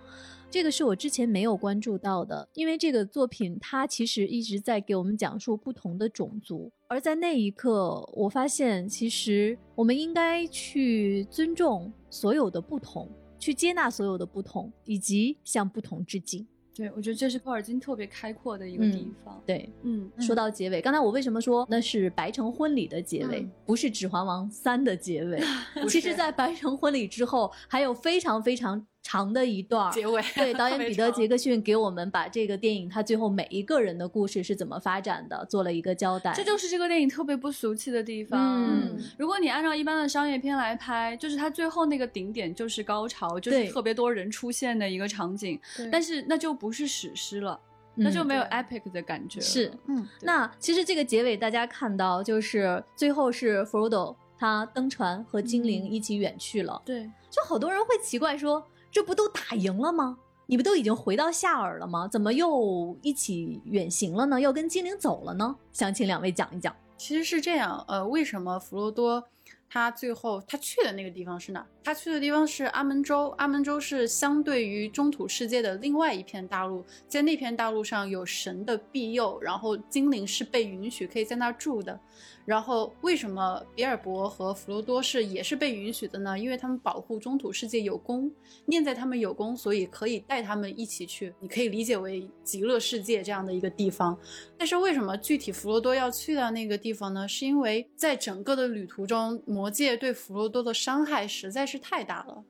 Speaker 1: 这个是我之前没有关注到的，因为这个作品它其实一直在给我们讲述不同的种族，而在那一刻，我发现其实我们应该去尊重所有的不同，去接纳所有的不同，以及向不同致敬。
Speaker 3: 对，我觉得这是托尔金特别开阔的一个地方。
Speaker 1: 对，
Speaker 3: 嗯，
Speaker 1: 说到结尾，刚才我为什么说那是《白城婚礼》的结尾，
Speaker 2: 嗯
Speaker 1: 不是《指环王三》的结尾？[LAUGHS] 其实，在《白城婚礼》之后，还有非常非常长的一段
Speaker 2: 结尾
Speaker 1: 对，导演彼得·杰克逊给我们把这个电影他最后每一个人的故事是怎么发展的做了一个交代。
Speaker 3: 这就是这个电影特别不俗气的地方。
Speaker 1: 嗯
Speaker 3: 如果你按照一般的商业片来拍，就是它最后那个顶点就是高潮，就是特别多人出现的一个场景，
Speaker 4: 对
Speaker 3: 但是那就不是史诗了，
Speaker 1: 嗯
Speaker 3: 那就没有 epic 的感觉了。
Speaker 1: 是
Speaker 4: 嗯，
Speaker 1: 那其实这个结尾大家看到，就是最后是 Frodo 他登船和精灵
Speaker 3: 嗯
Speaker 1: 一起远去了。
Speaker 3: 对，
Speaker 1: 就好多人会奇怪说，这不都打赢了吗？你不都已经回到夏尔了吗？怎么又一起远行了呢？又跟精灵走了呢？想请两位讲一讲。
Speaker 2: 其实是这样，呃，为什么弗罗多他最后他去的那个地方是哪？他去的地方是阿门州，阿门州是相对于中土世界的另外一片大陆，在那片大陆上有神的庇佑，然后精灵是被允许可以在那住的。然后为什么比尔博和弗罗多是也是被允许的呢？因为他们保护中土世界有功，念在他们有功，所以可以带他们一起去。你可以理解为极乐世界这样的一个地方。但是为什么具体弗罗多要去到那个地方呢？是因为在整个的旅途中，魔界对弗罗多的伤害实在是太大了，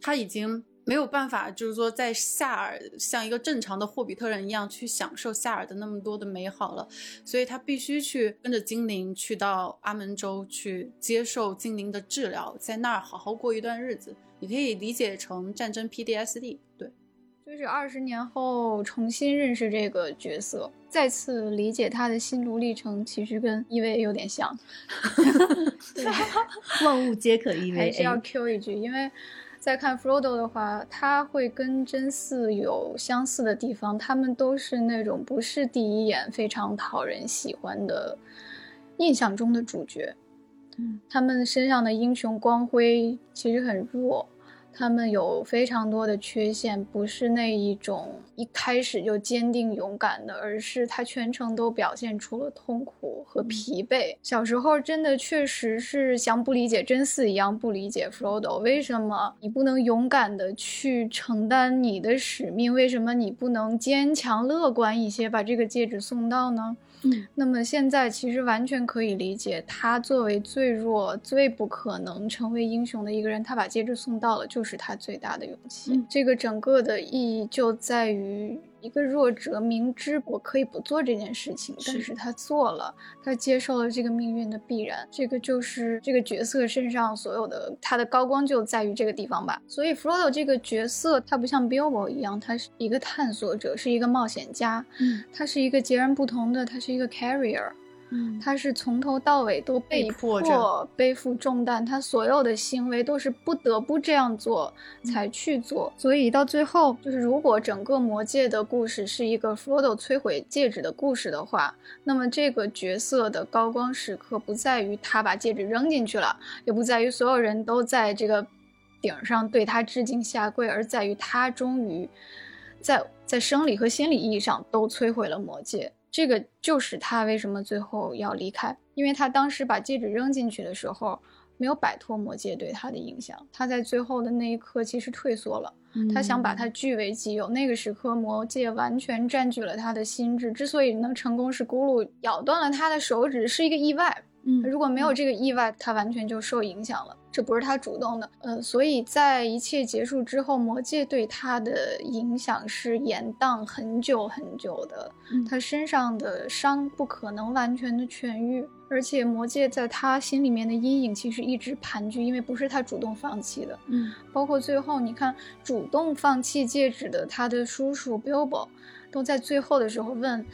Speaker 2: 他已经没有办法，就是说在夏尔像一个正常的霍比特人一样去享受夏尔的那么多的美好了，所以他必须去跟着精灵去到阿门州去接受精灵的治疗，在那儿好好过一段日子。你可以理解成战争 PDSD，对。
Speaker 4: 就是二十年后重新认识这个角色，再次理解他的心路历程，其实跟 EVA 有点像。[LAUGHS] 对，
Speaker 1: 万物皆可 EVA，[LAUGHS]
Speaker 4: 还是要 Q 一句，因为在看 Frodo 的话，他会跟真嗣有相似的地方，他们都是那种不是第一眼非常讨人喜欢的印象中的主角。
Speaker 3: 嗯，
Speaker 4: 他们身上的英雄光辉其实很弱，他们有非常多的缺陷，不是那一种一开始就坚定勇敢的，而是他全程都表现出了痛苦和疲惫。小时候真的确实是像不理解真嗣一样不理解 Frodo，为什么你不能勇敢的去承担你的使命？为什么你不能坚强乐观一些，把这个戒指送到呢？
Speaker 3: 嗯，
Speaker 4: 那么现在其实完全可以理解，他作为最弱、最不可能成为英雄的一个人，他把戒指送到了，就是他最大的勇气。
Speaker 3: 嗯
Speaker 4: 这个整个的意义就在于，一个弱者明知我可以不做这件事情，但是他做了，他接受了这个命运的必然。这个就是这个角色身上所有的他的高光就在于这个地方吧。所以 Frodo 这个角色，他不像 Bilbo 一样，他是一个探索者，是一个冒险家，
Speaker 3: 嗯
Speaker 4: 他是一个截然不同的，他是一个 carrier。
Speaker 3: 嗯，
Speaker 4: 他是从头到尾都被
Speaker 2: 被迫
Speaker 4: 背负重担，他所有的行为都是不得不这样做才去做。所以到最后，就是如果整个魔戒的故事是一个 Frodo 摧毁戒指的故事的话，那么这个角色的高光时刻不在于他把戒指扔进去了，也不在于所有人都在这个顶上对他致敬下跪，而在于他终于在在生理和心理意义上都摧毁了魔戒。这个就是他为什么最后要离开，因为他当时把戒指扔进去的时候，没有摆脱魔戒对他的影响。他在最后的那一刻其实退缩了，他想把它据为己有。那个时刻，魔戒完全占据了他的心智。之所以能成功，是咕噜咬断了他的手指，是一个意外。
Speaker 3: 嗯
Speaker 4: 如果没有这个意外，他完全就受影响了，这不是他主动的。呃，所以在一切结束之后，魔戒对他的影响是延宕很久很久的，
Speaker 3: 嗯
Speaker 4: 他身上的伤不可能完全的痊愈，而且魔戒在他心里面的阴影其实一直盘踞，因为不是他主动放弃的。
Speaker 3: 嗯
Speaker 4: 包括最后，你看主动放弃戒指的他的叔叔 Bilbo，都在最后的时候问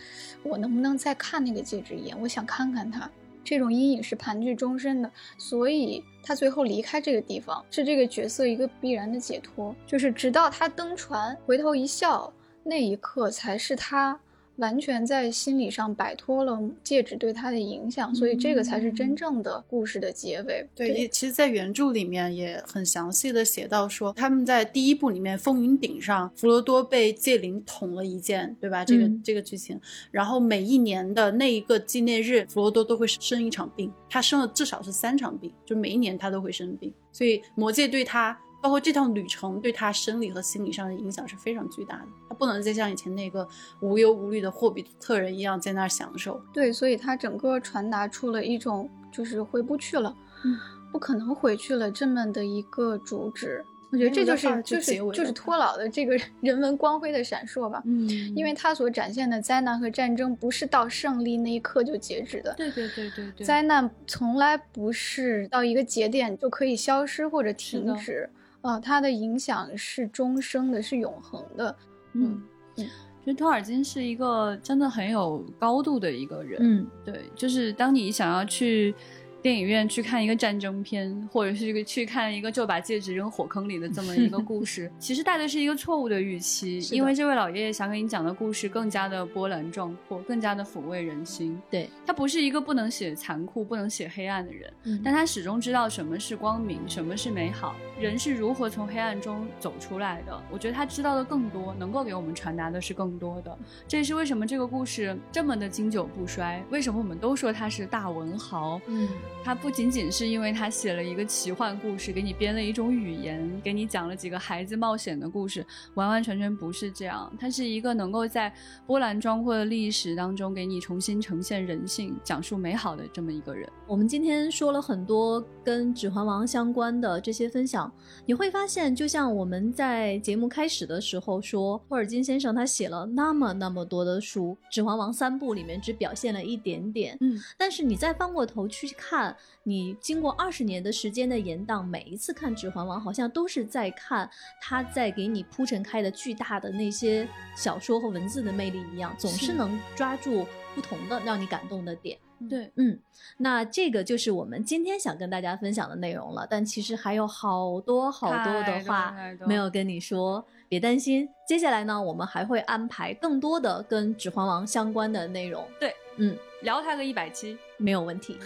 Speaker 4: 我能不能再看那个戒指一眼，我想看看它。这种阴影是盘踞终身的，所以他最后离开这个地方，是这个角色一个必然的解脱。就是直到他登船，回头一笑，那一刻才是他完全在心理上摆脱了戒指对他的影响，所以这个才是真正的故事的结尾。
Speaker 2: 对，也其实，在原著里面也很详细的写到说，他们在第一部里面风云顶上，弗罗多被戒灵捅了一剑，对吧？这个、
Speaker 1: 嗯
Speaker 2: 这个剧情，然后每一年的那一个纪念日，弗罗多都会生一场病，他生了至少是三场病，就每一年他都会生病，所以魔戒对他。包括这趟旅程对他生理和心理上的影响是非常巨大的，他不能再像以前那个无忧无虑的霍比特人一样在那儿享受。
Speaker 4: 对，所以他整个传达出了一种就是回不去了，
Speaker 3: 嗯
Speaker 4: 不可能回去了这么的一个主旨。我觉得这就是
Speaker 2: 就
Speaker 4: 就是就是托老的这个人文光辉的闪烁吧，
Speaker 3: 嗯，
Speaker 4: 因为他所展现的灾难和战争不是到胜利那一刻就截止的。
Speaker 3: 对对对对对，
Speaker 4: 灾难从来不是到一个节点就可以消失或者停止，啊、它的影响是终生的，是永恒的。
Speaker 3: 嗯
Speaker 4: 嗯
Speaker 3: 觉得托尔金是一个真的很有高度的一个人。
Speaker 1: 嗯，
Speaker 3: 对，就是当你想要去电影院去看一个战争片，或者是一个去看一个就把戒指扔火坑里的这么一个故事，[LAUGHS] 其实带的是一个错误的预期，因为这位老爷爷想给你讲的故事更加的波澜壮阔，更加的抚慰人心。
Speaker 1: 对，
Speaker 3: 他不是一个不能写残酷、不能写黑暗的人，
Speaker 1: 嗯
Speaker 3: 但他始终知道什么是光明，什么是美好，人是如何从黑暗中走出来的。我觉得他知道的更多，能够给我们传达的是更多的。这也是为什么这个故事这么的经久不衰，为什么我们都说他是大文豪。
Speaker 1: 嗯
Speaker 3: 他不仅仅是因为他写了一个奇幻故事，给你编了一种语言，给你讲了几个孩子冒险的故事，完完全全不是这样。他是一个能够在波澜壮阔的历史当中给你重新呈现人性、讲述美好的这么一个人。
Speaker 1: 我们今天说了很多跟《指环王》相关的这些分享，你会发现，就像我们在节目开始的时候说，霍尔金先生他写了那么那么多的书，《指环王》三部里面只表现了一点点，
Speaker 3: 嗯，
Speaker 1: 但是你再翻过头去看，你经过二十年的时间的延宕，每一次看《指环王》，好像都是在看他在给你铺陈开的巨大的那些小说和文字的魅力一样，总是
Speaker 3: 是
Speaker 1: 能抓住不同的让你感动的点。
Speaker 3: 对，
Speaker 1: 嗯，那这个就是我们今天想跟大家分享的内容了。但其实还有好多好多的话没有跟你说，别担心。接下来呢，我们还会安排更多的跟《指环王》相关的内容。
Speaker 3: 对，
Speaker 1: 嗯，
Speaker 3: 聊它个一百期。
Speaker 1: 没有问题。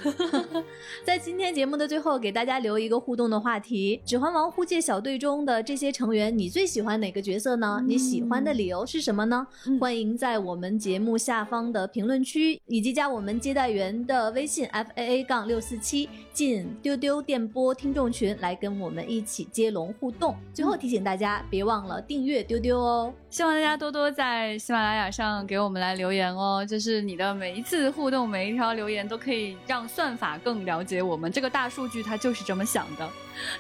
Speaker 1: [LAUGHS] 在今天节目的最后，给大家留一个互动的话题：《指环王》护戒小队中的这些成员，你最喜欢哪个角色呢？你喜欢的理由是什么呢？
Speaker 3: 嗯
Speaker 1: 欢迎在我们节目下方的评论区，以及加我们接待员的微信 f a a 杠六四七进丢丢电波听众群来跟我们一起接龙互动。最后提醒大家，别忘了订阅丢丢哦。
Speaker 3: 希望大家多多在喜马拉雅上给我们来留言哦，就是你的每一次互动，每一条留言都可以让算法更了解我们这个大数据，它就是这么想的。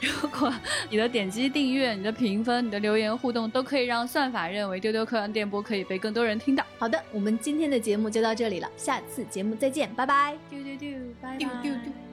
Speaker 3: 如果你的点击订阅、你的评分、你的留言互动，都可以让算法认为丢丢客洋电波可以被更多人听到。
Speaker 1: 好的，我们今天的节目就到这里了，下次节目再见，拜拜。
Speaker 3: 丢丢丢，拜
Speaker 2: 丢丢丢。